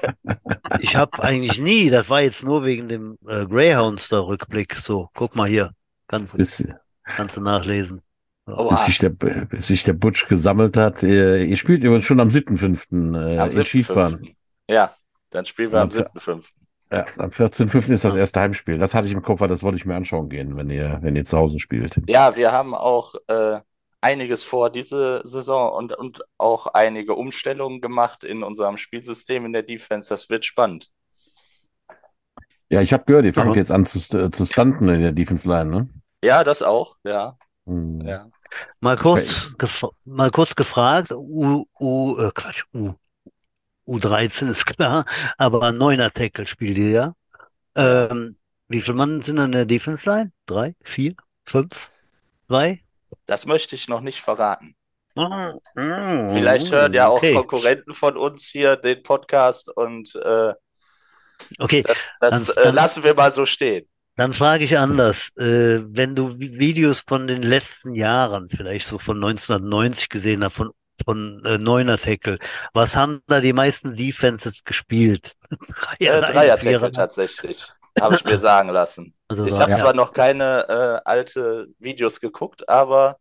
ich hab eigentlich nie, das war jetzt nur wegen dem äh, Greyhounds der Rückblick. So, guck mal hier, kannst, du- Bis, kannst du nachlesen. Oh, bis, ah, sich der, bis sich der Butch gesammelt hat. Äh, Ihr spielt übrigens schon am 7.5. Äh, am in Schiefbahn. 7.5. Ja, dann spielen wir am Ja, 7.5. Ja, am 14.5. ist das erste Heimspiel. Das hatte ich im Kopf, weil das wollte ich mir anschauen gehen, wenn ihr, wenn ihr zu Hause spielt. Ja, wir haben auch äh, einiges vor diese Saison und, und auch einige Umstellungen gemacht in unserem Spielsystem in der Defense. Das wird spannend. Ja, ich habe gehört, ihr fangt Aha. jetzt an zu, st- zu stunten in der Defense Line, ne? Ja, das auch, ja. Hm. ja. Mal kurz, mal kurz gefragt, U, U, äh, Quatsch, U, U13 ist klar, aber neuner Tackle spielt ihr ja. Ähm, wie viele Mann sind in der Defense Line? Drei, vier, fünf, zwei? Das möchte ich noch nicht verraten. Oh, Vielleicht hören ja auch okay. Konkurrenten von uns hier den Podcast und äh, Okay, das Dann- äh, dann- lassen wir mal so stehen. dann frage ich anders. Äh, wenn du Vi- Videos von den letzten Jahren, vielleicht so von 1990 gesehen hast, von von äh, neuner Tackle. Was haben da die meisten Defenses gespielt? Äh, Dreier-Tackle tatsächlich. Habe ich mir sagen lassen. Also Ich habe ja. zwar noch keine äh, alte Videos geguckt, aber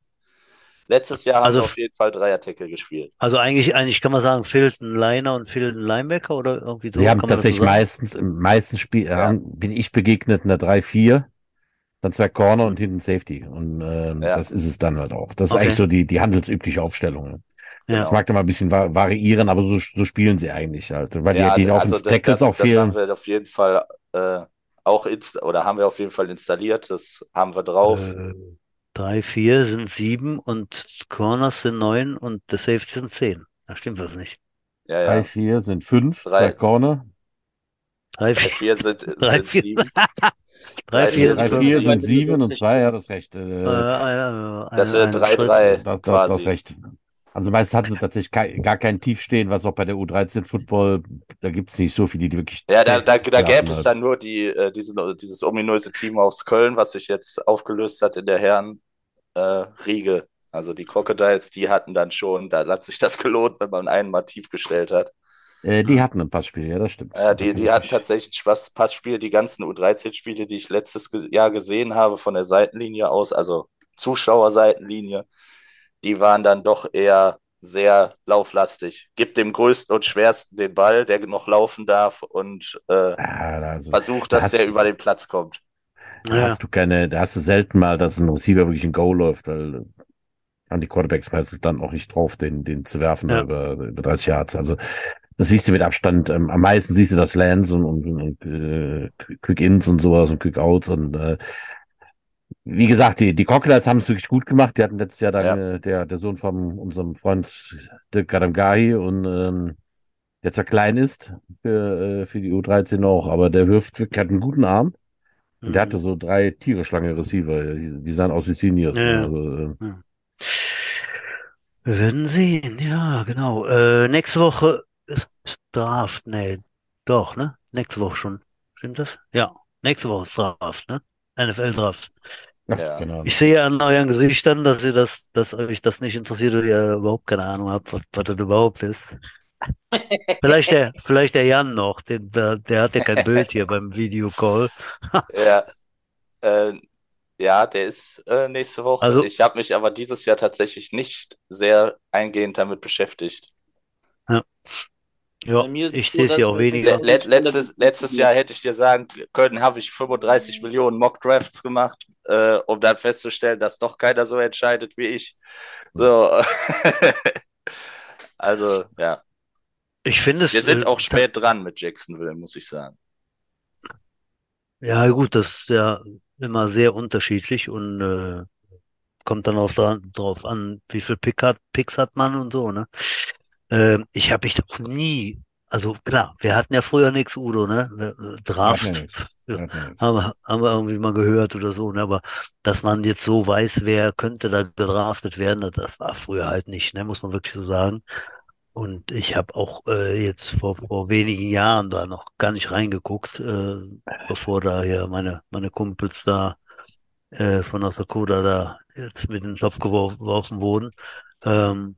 letztes Jahr haben Also wir f- auf jeden Fall Dreier-Tackle gespielt. Also eigentlich, eigentlich kann man sagen, fehlt ein Liner und fehlt ein Linebacker oder irgendwie so. Sie haben tatsächlich meistens, im meisten Spiel Ja. haben, bin ich begegnet einer 3-4, dann zwei Corner und hinten Safety. Und ähm, Ja. das ist es dann halt auch. Das ist Okay. eigentlich so die, die handelsübliche Aufstellung. Ja. Das mag dann mal ein bisschen va variieren, aber so, so spielen sie eigentlich halt. Weil Ja, die, die also das, Tackles das, auch das haben fehlen. wir auf jeden Fall äh, auch oder haben wir auf jeden Fall installiert. Das haben wir drauf. Äh, drei, vier sind sieben und Corners sind neun und der Safety sind zehn. Da stimmt was nicht. ja, Drei, ja. vier sind fünf, Drei. zwei Corner. Drei, Drei, vier, vier sind, Drei, sind vier. sieben. drei, drei, vier vier Drei, sind vier fünf. sind sieben und zwei, ja, das ist recht. Äh, Äh, eine, Das wäre Schritt. 3-3 das, das, das quasi. ist recht. Also meistens hatten sie tatsächlich kei- gar kein Tief stehen, was auch bei der U13 Football, da gibt es nicht so viele, die wirklich. Ja, da, da, da gäbe es dann nur die, äh, diesen, dieses ominöse Team aus Köln, was sich jetzt aufgelöst hat in der Herren äh, Riege. Also die Crocodiles, die hatten dann schon, da hat sich das gelohnt, wenn man einen mal tief gestellt hat. Äh, die hatten ein Passspiel, ja, das stimmt. Ja, die, die hatten tatsächlich ein Spaß, Passspiel. Die ganzen U13-Spiele, die ich letztes Jahr gesehen habe, von der Seitenlinie aus, also Zuschauerseitenlinie, die waren dann doch eher sehr lauflastig. Gib dem Größten und Schwersten den Ball, der noch laufen darf und äh, Ja, also, versucht, da dass der du- über den Platz kommt. Da Ja. hast du keine, da hast du selten mal, dass ein Receiver wirklich ein Go läuft, weil haben die Quarterbacks meistens dann auch nicht drauf, den, den zu werfen Ja. über, über 30 Yards. Also das siehst du mit Abstand. Ähm, am meisten siehst du das Lands und, und, und äh, Quick Ins und sowas und Quick Outs und äh, wie gesagt, die, die Crocodiles haben es wirklich gut gemacht. Die hatten letztes Jahr dann Ja. äh, der, der Sohn von unserem Freund Dirk Kadamgahi und ähm, der zwar klein ist für, äh, für die U13 auch, aber der wirft wirklich, hat einen guten Arm. Und der hatte so drei tierisch lange Receiver. Die, die sahen aus wie Seniors. Ja, ne? Also, äh, Wir werden sehen, ja, genau. Äh, nächste Woche ist Draft. Nee, doch, ne? Nächste Woche schon. Stimmt das? Ja, nächste Woche ist Draft, ne? NFL-Draft. ach, Ja. Ahnung. Ich sehe an euren Gesichtern, dass ihr das, dass euch das nicht interessiert oder ihr überhaupt keine Ahnung habt, was, was das überhaupt ist. Vielleicht der, vielleicht der Jan noch, den, der, der hat ja kein Bild hier beim Videocall. Ja, äh, ja, der ist äh, nächste Woche. Also- ich habe mich aber dieses Jahr tatsächlich nicht sehr eingehend damit beschäftigt. Ja, Es ich sehe es hier auch weniger. Le le letztes, letztes Jahr hätte ich dir sagen können, habe ich 35 Millionen Mock-Drafts gemacht, äh, um dann festzustellen, dass doch keiner so entscheidet wie ich. So. Also, ja. Ich finde es. Wir sind äh, auch spät dran mit Jacksonville, muss ich sagen. Ja, gut, das ist ja immer sehr unterschiedlich und äh, kommt dann auch drauf an, wie viel Pick hat, Picks hat man und so, ne? Ähm, ich habe mich doch nie, also klar, wir hatten ja früher nichts, Udo, ne? Äh, Draft wir nichts. Ja. Haben wir, haben wir irgendwie mal gehört oder so, ne? Aber dass man jetzt so weiß, wer könnte da gedraftet werden, das war früher halt nicht, ne? Muss man wirklich so sagen. Und ich habe auch äh, jetzt vor, vor wenigen Jahren da noch gar nicht reingeguckt, äh, bevor da hier meine, meine Kumpels da äh, von Dakota da jetzt mit in den Topf geworfen, geworfen wurden. Ähm,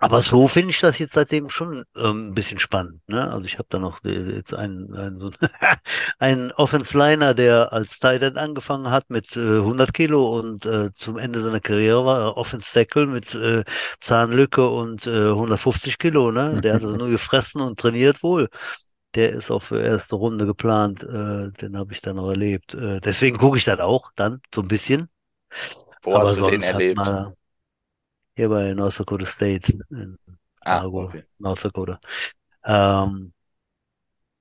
aber so finde ich das jetzt seitdem schon ähm, ein bisschen spannend. Ne? Also ich habe da noch äh, jetzt einen, einen, so einen Offense-Liner, der als Tight End angefangen hat mit äh, 100 Kilo und äh, zum Ende seiner Karriere war er Offense-Tackle mit äh, Zahnlücke und äh, 150 Kilo. Ne? Der hat also nur gefressen und trainiert wohl. Der ist auch für erste Runde geplant. Äh, den habe ich dann noch erlebt. Äh, deswegen gucke ich das auch dann so ein bisschen. Wo Aber hast du den erlebt? man hier bei North Dakota State in Ah, Fargo, okay. North Dakota. Ähm,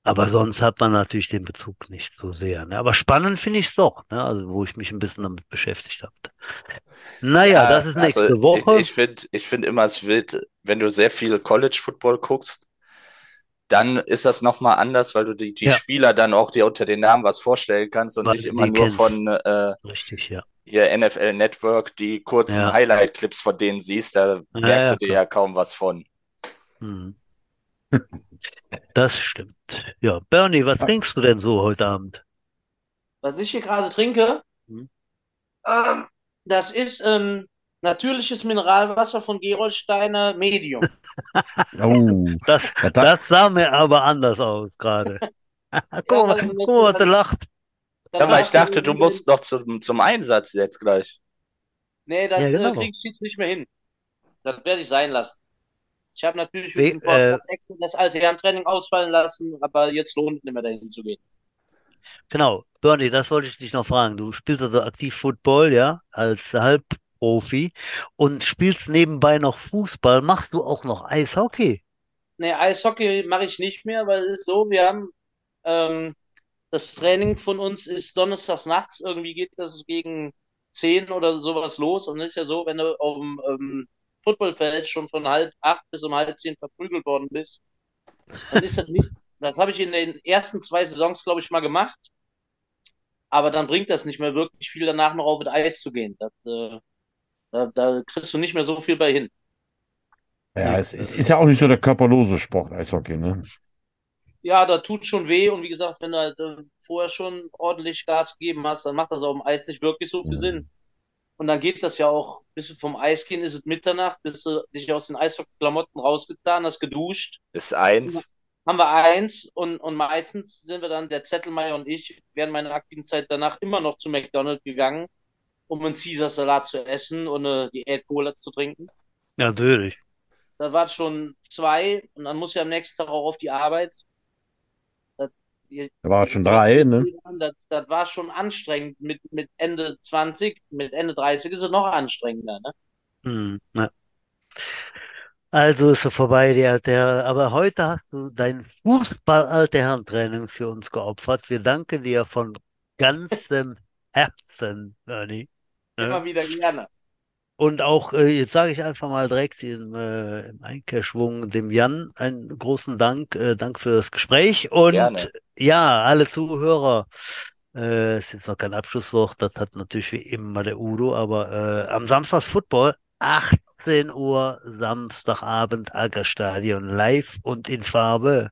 aber sonst hat man natürlich den Bezug nicht so sehr. Ne? Aber spannend finde ich es doch, ne? Also wo ich mich ein bisschen damit beschäftigt habe. Naja, das ist nächste also Woche. Ich, ich finde ich find immer, es wild, wenn du sehr viel College-Football guckst, dann ist das nochmal anders, weil du die, die Ja. Spieler dann auch dir unter den Namen was vorstellen kannst und Weil nicht immer nur kennst. von äh, Richtig, ja. Hier NFL Network die kurzen Ja. Highlight-Clips von denen siehst, da merkst ja, du dir ja kaum was von. Mhm. Das stimmt. Ja, Bernie, was trinkst du denn so heute Abend? Was ich hier gerade trinke, Hm. ähm, das ist ein Natürliches Mineralwasser von Gerolsteiner Medium. Oh, Das, ja, da, das sah mir aber anders aus gerade. guck Ja, mal, guck mal, was der lacht. Aber ich dachte, du musst noch zum, zum Einsatz jetzt gleich. Nee, das Ja, genau. äh, kriegst du jetzt nicht mehr hin. Das werde ich sein lassen. Ich habe natürlich We- äh, extra das alte Herrentraining ausfallen lassen, aber jetzt lohnt es nicht mehr dahin zu gehen. Genau, Bernie, das wollte ich dich noch fragen. Du spielst also aktiv Football, ja, als Halbprofi und spielst nebenbei noch Fußball. Machst du auch noch Eishockey? Nee, Eishockey mache ich nicht mehr, weil es ist so, wir haben ähm, das Training von uns ist donnerstags nachts, irgendwie geht das gegen 10 oder sowas los und es ist ja so, wenn du auf dem ähm, Footballfeld schon von halb acht bis um halb zehn verprügelt worden bist, dann ist das nicht, das habe ich in den ersten zwei Saisons, glaube ich, mal gemacht, aber dann bringt das nicht mehr wirklich viel danach noch auf das Eis zu gehen. Das, äh, da, da kriegst du nicht mehr so viel bei hin. ja, es, es ist ja auch nicht so der körperlose Sport, Eishockey, ne? Ja, da tut schon weh und wie gesagt, wenn du halt, äh, vorher schon ordentlich Gas gegeben hast, dann macht das auf dem Eis nicht wirklich so viel Mhm. Sinn. Und dann geht das ja auch, bis wir vom Eis gehen, ist es Mitternacht, bis du dich aus den Eishockey-Klamotten rausgetan hast, geduscht, Ist eins. haben wir eins und, und meistens sind wir dann, der Zettelmeier und ich, während meiner aktiven Zeit danach immer noch zu McDonald's gegangen, um einen Caesar-Salat zu essen und eine Diät-Cola zu trinken. Natürlich. Da war schon zwei und dann muss ich am nächsten Tag auch auf die Arbeit. Das, Da war schon drei, ne? Das, das war schon anstrengend. Mit, mit Ende 20, mit Ende 30 ist es noch anstrengender, ne? Hm, ja. Also ist er vorbei, die alte Herr. Aber heute hast du dein Fußball-alte Herren-Training für uns geopfert. Wir danken dir von ganzem Herzen, Bernie. Ne? Immer wieder gerne. Und auch, äh, jetzt sage ich einfach mal direkt im, äh, im Einkehrschwung dem Jan einen großen Dank. Äh, Dank für das Gespräch. Und Gerne. ja, alle Zuhörer, äh, ist jetzt noch kein Abschlusswort, das hat natürlich wie immer der Udo, aber äh, am Samstags Football, 18 Uhr, Samstagabend, Ackerstadion, live und in Farbe.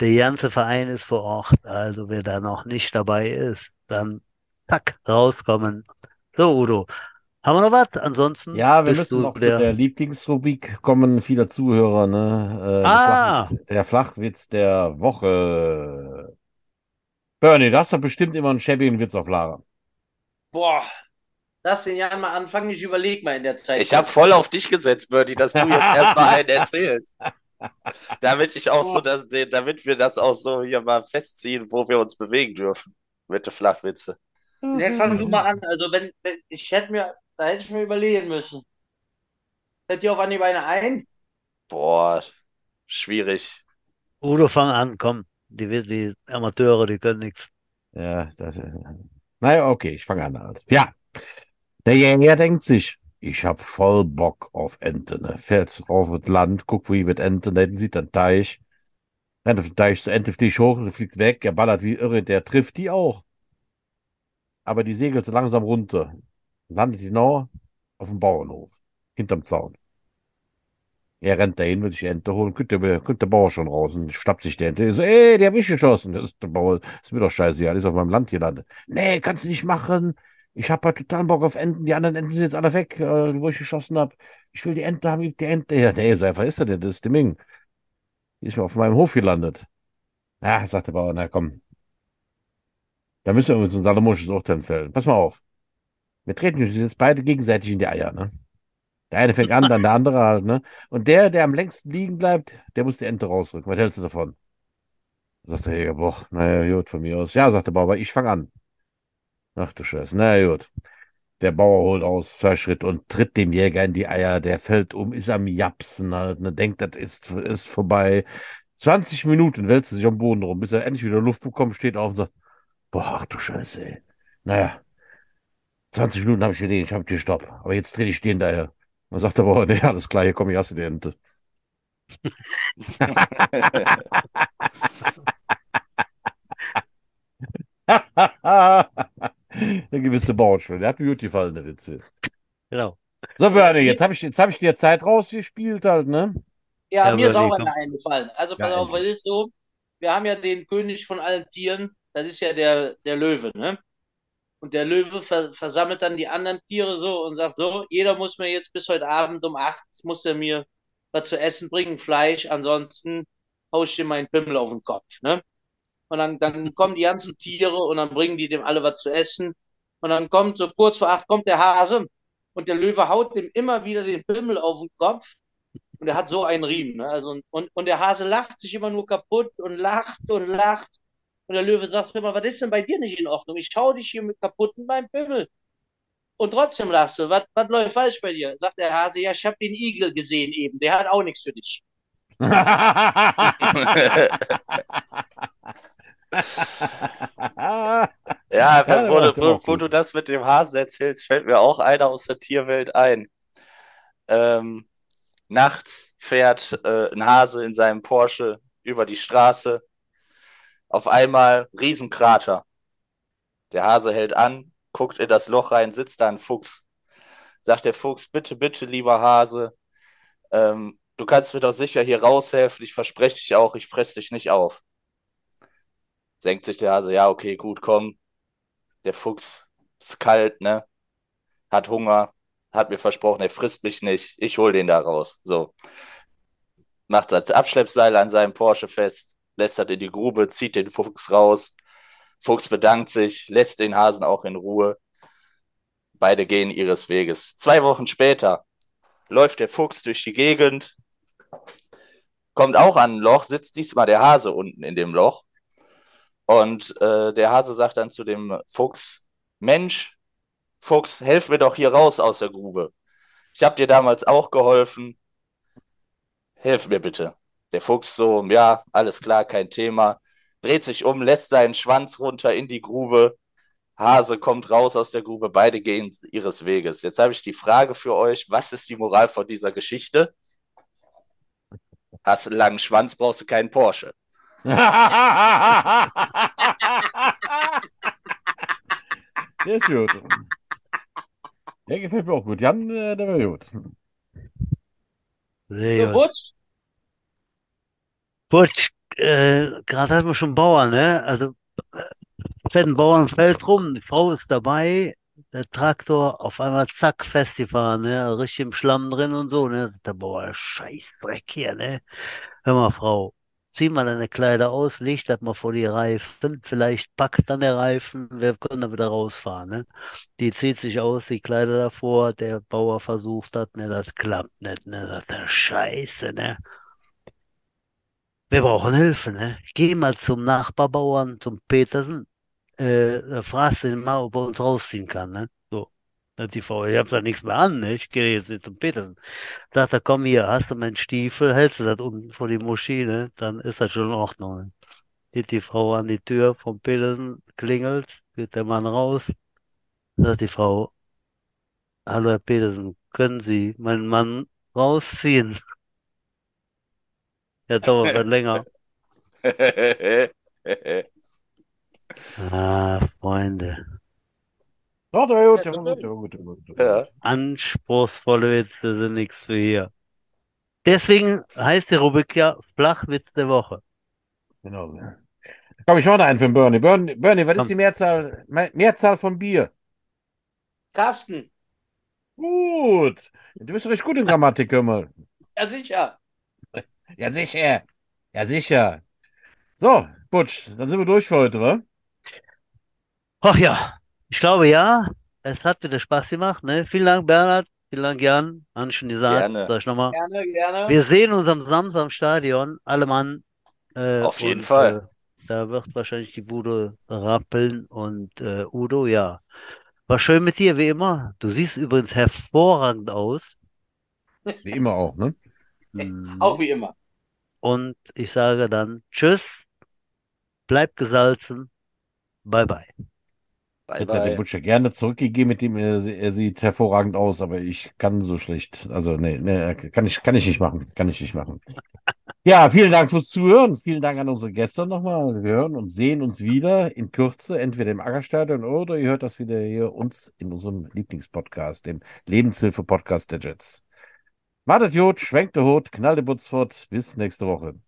Der ganze Verein ist vor Ort, also wer da noch nicht dabei ist, dann zack, rauskommen. So, Udo. Haben wir noch was? Ansonsten Ja, wir bist müssen du noch zu der, der Lieblingsrubrik kommen, vieler Zuhörer, ne? Äh, der Ah. Flachwitz, der Flachwitz der Woche. Bernie, du hast doch bestimmt immer einen schäbigen Witz auf Lager. Boah, lass den Jan mal anfangen. Ich überlege mal in der Zeit. Ich habe voll auf dich gesetzt, Birdie, dass du jetzt erstmal einen erzählst. Damit ich auch so, dass, damit wir das auch so hier mal festziehen, wo wir uns bewegen dürfen. Mit den Flachwitze. Ne, fang du mal an. Also, wenn, wenn ich hätte mir, da hätte ich mir überlegen müssen. Fällt dir auf Anhieb eine ein? Boah, schwierig. Udo, fang an, komm. Die, die Amateure, die können nichts. Ja, das ist. Naja, okay, ich fange an. Also. Ja, der Jäger denkt sich, ich hab voll Bock auf Ente, ne? Fährt auf das Land, guckt, wie mit Ente, da hinten sieht er einen Teich. Rennt auf den Teich, zur Ente fliegt hoch, fliegt weg, er ballert wie irre, der trifft die auch. Aber die segelt so langsam runter. Landet genau auf dem Bauernhof, hinterm Zaun. Er rennt dahin, will sich die Ente holen, kommt der, der Bauer schon raus und schnappt sich die Ente. Er so, ey, der hat mich geschossen. Das ist der Bauer, ist mir doch scheiße, ja, ist auf meinem Land gelandet. Nee, kannst du nicht machen. Ich hab halt total Bock auf Enten. Die anderen Enten sind jetzt alle weg, äh, wo ich geschossen hab. Ich will die Ente haben, die Ente her. Nee, so einfach ist er denn, das ist der Ming. Die ist mir auf meinem Hof gelandet. Ja, sagt der Bauer, na komm. Da müssen wir so ein salomonisches Urteil fällen. Pass mal auf. Wir treten jetzt beide gegenseitig in die Eier, ne? Der eine fängt an, dann der andere halt, ne? Und der, der am längsten liegen bleibt, der muss die Ente rausrücken. Was hältst du davon? Sagt der Jäger, boah, naja, gut, von mir aus. Ja, sagt der Bauer, ich fange an. Ach du Scheiße, na gut. Der Bauer holt aus zwei Schritte und tritt dem Jäger in die Eier. Der fällt um, ist am Japsen halt, ne? Denkt, das ist, ist vorbei. 20 Minuten wälzt er sich am Boden rum, bis er endlich wieder Luft bekommt, steht auf und sagt, boah, ach du Scheiße, ey. Naja, 20 Minuten habe ich gesehen, ich habe dir Stopp. Aber jetzt dreh ich den daher. Dann sagt der Bauer, nee, alles klar, hier komm, ich hasse die Ente. Der gewisse Bauernschwelle, der hat mir gut gefallen, der Witze. Genau. So, Bernie, jetzt habe ich, jetzt hab ich dir Zeit rausgespielt halt, ne? Ja, Ja, mir ist aber auch nee, eine eingefallen. Also pass Ja, auf, weil es ist so, wir haben ja den König von allen Tieren, das ist ja der, der Löwe, ne? Und der Löwe ver versammelt dann die anderen Tiere so und sagt so, jeder muss mir jetzt bis heute Abend um acht, muss er mir was zu essen bringen, Fleisch, ansonsten hau ich dir meinen Pimmel auf den Kopf, ne? Und dann, dann kommen die ganzen Tiere und dann bringen die dem alle was zu essen. Und dann kommt so kurz vor acht kommt der Hase und der Löwe haut dem immer wieder den Pimmel auf den Kopf. Und er hat so einen Riemen. Ne? Also, und, und der Hase lacht sich immer nur kaputt und lacht und lacht. Und der Löwe sagt immer, was ist denn bei dir nicht in Ordnung? Ich schau dich hier mit kaputt in meinem Pimmel. Und trotzdem lachst du. Was, was läuft falsch bei dir? Sagt der Hase, ja, ich habe den Igel gesehen eben. Der hat auch nichts für dich. Ja, Ja, wo, wo, wo du das mit dem Hasen erzählst, fällt mir auch einer aus der Tierwelt ein. Ähm, nachts fährt äh, ein Hase in seinem Porsche über die Straße. Auf einmal Riesenkrater. Der Hase hält an, guckt in das Loch rein, sitzt da ein Fuchs. Sagt der Fuchs, bitte, bitte, lieber Hase, ähm, du kannst mir doch sicher hier raushelfen. Ich verspreche dich auch, ich fress dich nicht auf. Senkt sich der Hase, ja, okay, gut, komm. Der Fuchs ist kalt, ne? Hat Hunger, hat mir versprochen, er frisst mich nicht. Ich hol den da raus. So. Macht das Abschleppseil an seinem Porsche fest, lässt das in die Grube, zieht den Fuchs raus. Fuchs bedankt sich, lässt den Hasen auch in Ruhe. Beide gehen ihres Weges. Zwei Wochen später läuft der Fuchs durch die Gegend, kommt auch an ein Loch, sitzt diesmal der Hase unten in dem Loch. Und äh, der Hase sagt dann zu dem Fuchs, Mensch, Fuchs, helf mir doch hier raus aus der Grube. Ich habe dir damals auch geholfen. Hilf mir bitte. Der Fuchs so, ja, alles klar, kein Thema. Dreht sich um, lässt seinen Schwanz runter in die Grube. Hase kommt raus aus der Grube, beide gehen ihres Weges. Jetzt habe ich die Frage für euch, was ist die Moral von dieser Geschichte? Hast einen langen Schwanz, brauchst du keinen Porsche. Der ist gut. Der gefällt mir auch gut. Jan, äh, der war gut. Sehr So, gut. Äh, gerade hatten wir schon Bauern, ne? Also, äh, fährt ein Bauernfeld rum, die Frau ist dabei, der Traktor auf einmal zack, festgefahren, ne? Richtig im Schlamm drin und so, ne? Der Bauer, scheiß Dreck hier, ne? Hör mal, Frau, zieh mal deine Kleider aus, leg das mal vor die Reifen, vielleicht packt dann der Reifen, wir können dann wieder rausfahren, ne? Die zieht sich aus, die Kleider davor, der Bauer versucht das, ne? Das klappt nicht, ne? Sagt er, scheiße, ne? Wir brauchen Hilfe, ne? Geh mal zum Nachbarbauern, zum Petersen, äh, fragst ihn mal, ob er uns rausziehen kann, ne? So. Die Frau, ich hab da nichts mehr an, ne? Ich gehe jetzt nicht zum Petersen. Sagt er, komm hier, hast du meinen Stiefel, hältst du das unten vor die Moschee, ne? Dann ist das schon in Ordnung, ne? Geht die Frau an die Tür vom Petersen, klingelt, geht der Mann raus, sagt die Frau, hallo Herr Petersen, können Sie meinen Mann rausziehen? Ja, dauert was länger. Ah, Freunde. Ja, der gut, der gut, der gut, der gut. Ja. Anspruchsvolle Witze sind nichts für hier. Deswegen heißt die Rubrik ja Flachwitz der Woche. Genau. Komm, ich mache noch einen für den Bernie. Bernie, Bernie, was Komm. ist die Mehrzahl, Me- Mehrzahl von Bier? Carsten, Gut. Du bist richtig gut in Grammatik, mal. ja sicher. Ja, sicher. Ja, sicher. So, Butsch, dann sind wir durch für heute, wa? Ach ja, ich glaube ja, es hat wieder Spaß gemacht. Ne? Vielen Dank, Bernhard. Vielen Dank, Jan. Haben schon gesagt, Gerne. sag ich nochmal. Gerne, gerne. Wir sehen uns am Samstag im Stadion, alle Mann. Äh, Auf jeden und, Fall. Äh, da wird wahrscheinlich die Bude rappeln und äh, Udo, ja. War schön mit dir, wie immer. Du siehst übrigens hervorragend aus. Wie immer auch, ne? Mhm. Auch wie immer. Und ich sage dann Tschüss, bleibt gesalzen, bye bye. Bye, Hätte er den bye. Butcher gerne zurückgegeben, mit dem er, er sieht hervorragend aus, aber ich kann so schlecht. Also, nee, nee, kann ich, kann ich nicht machen. Kann ich nicht machen. Ja, vielen Dank fürs Zuhören. Vielen Dank an unsere Gäste nochmal. Wir hören und sehen uns wieder in Kürze, entweder im Ackerstadion oder ihr hört das wieder hier uns in unserem Lieblingspodcast, dem Lebenshilfe-Podcast der Jets. Wartet Jod, schwenkt der Hut, knallt der Butz fort. Bis nächste Woche.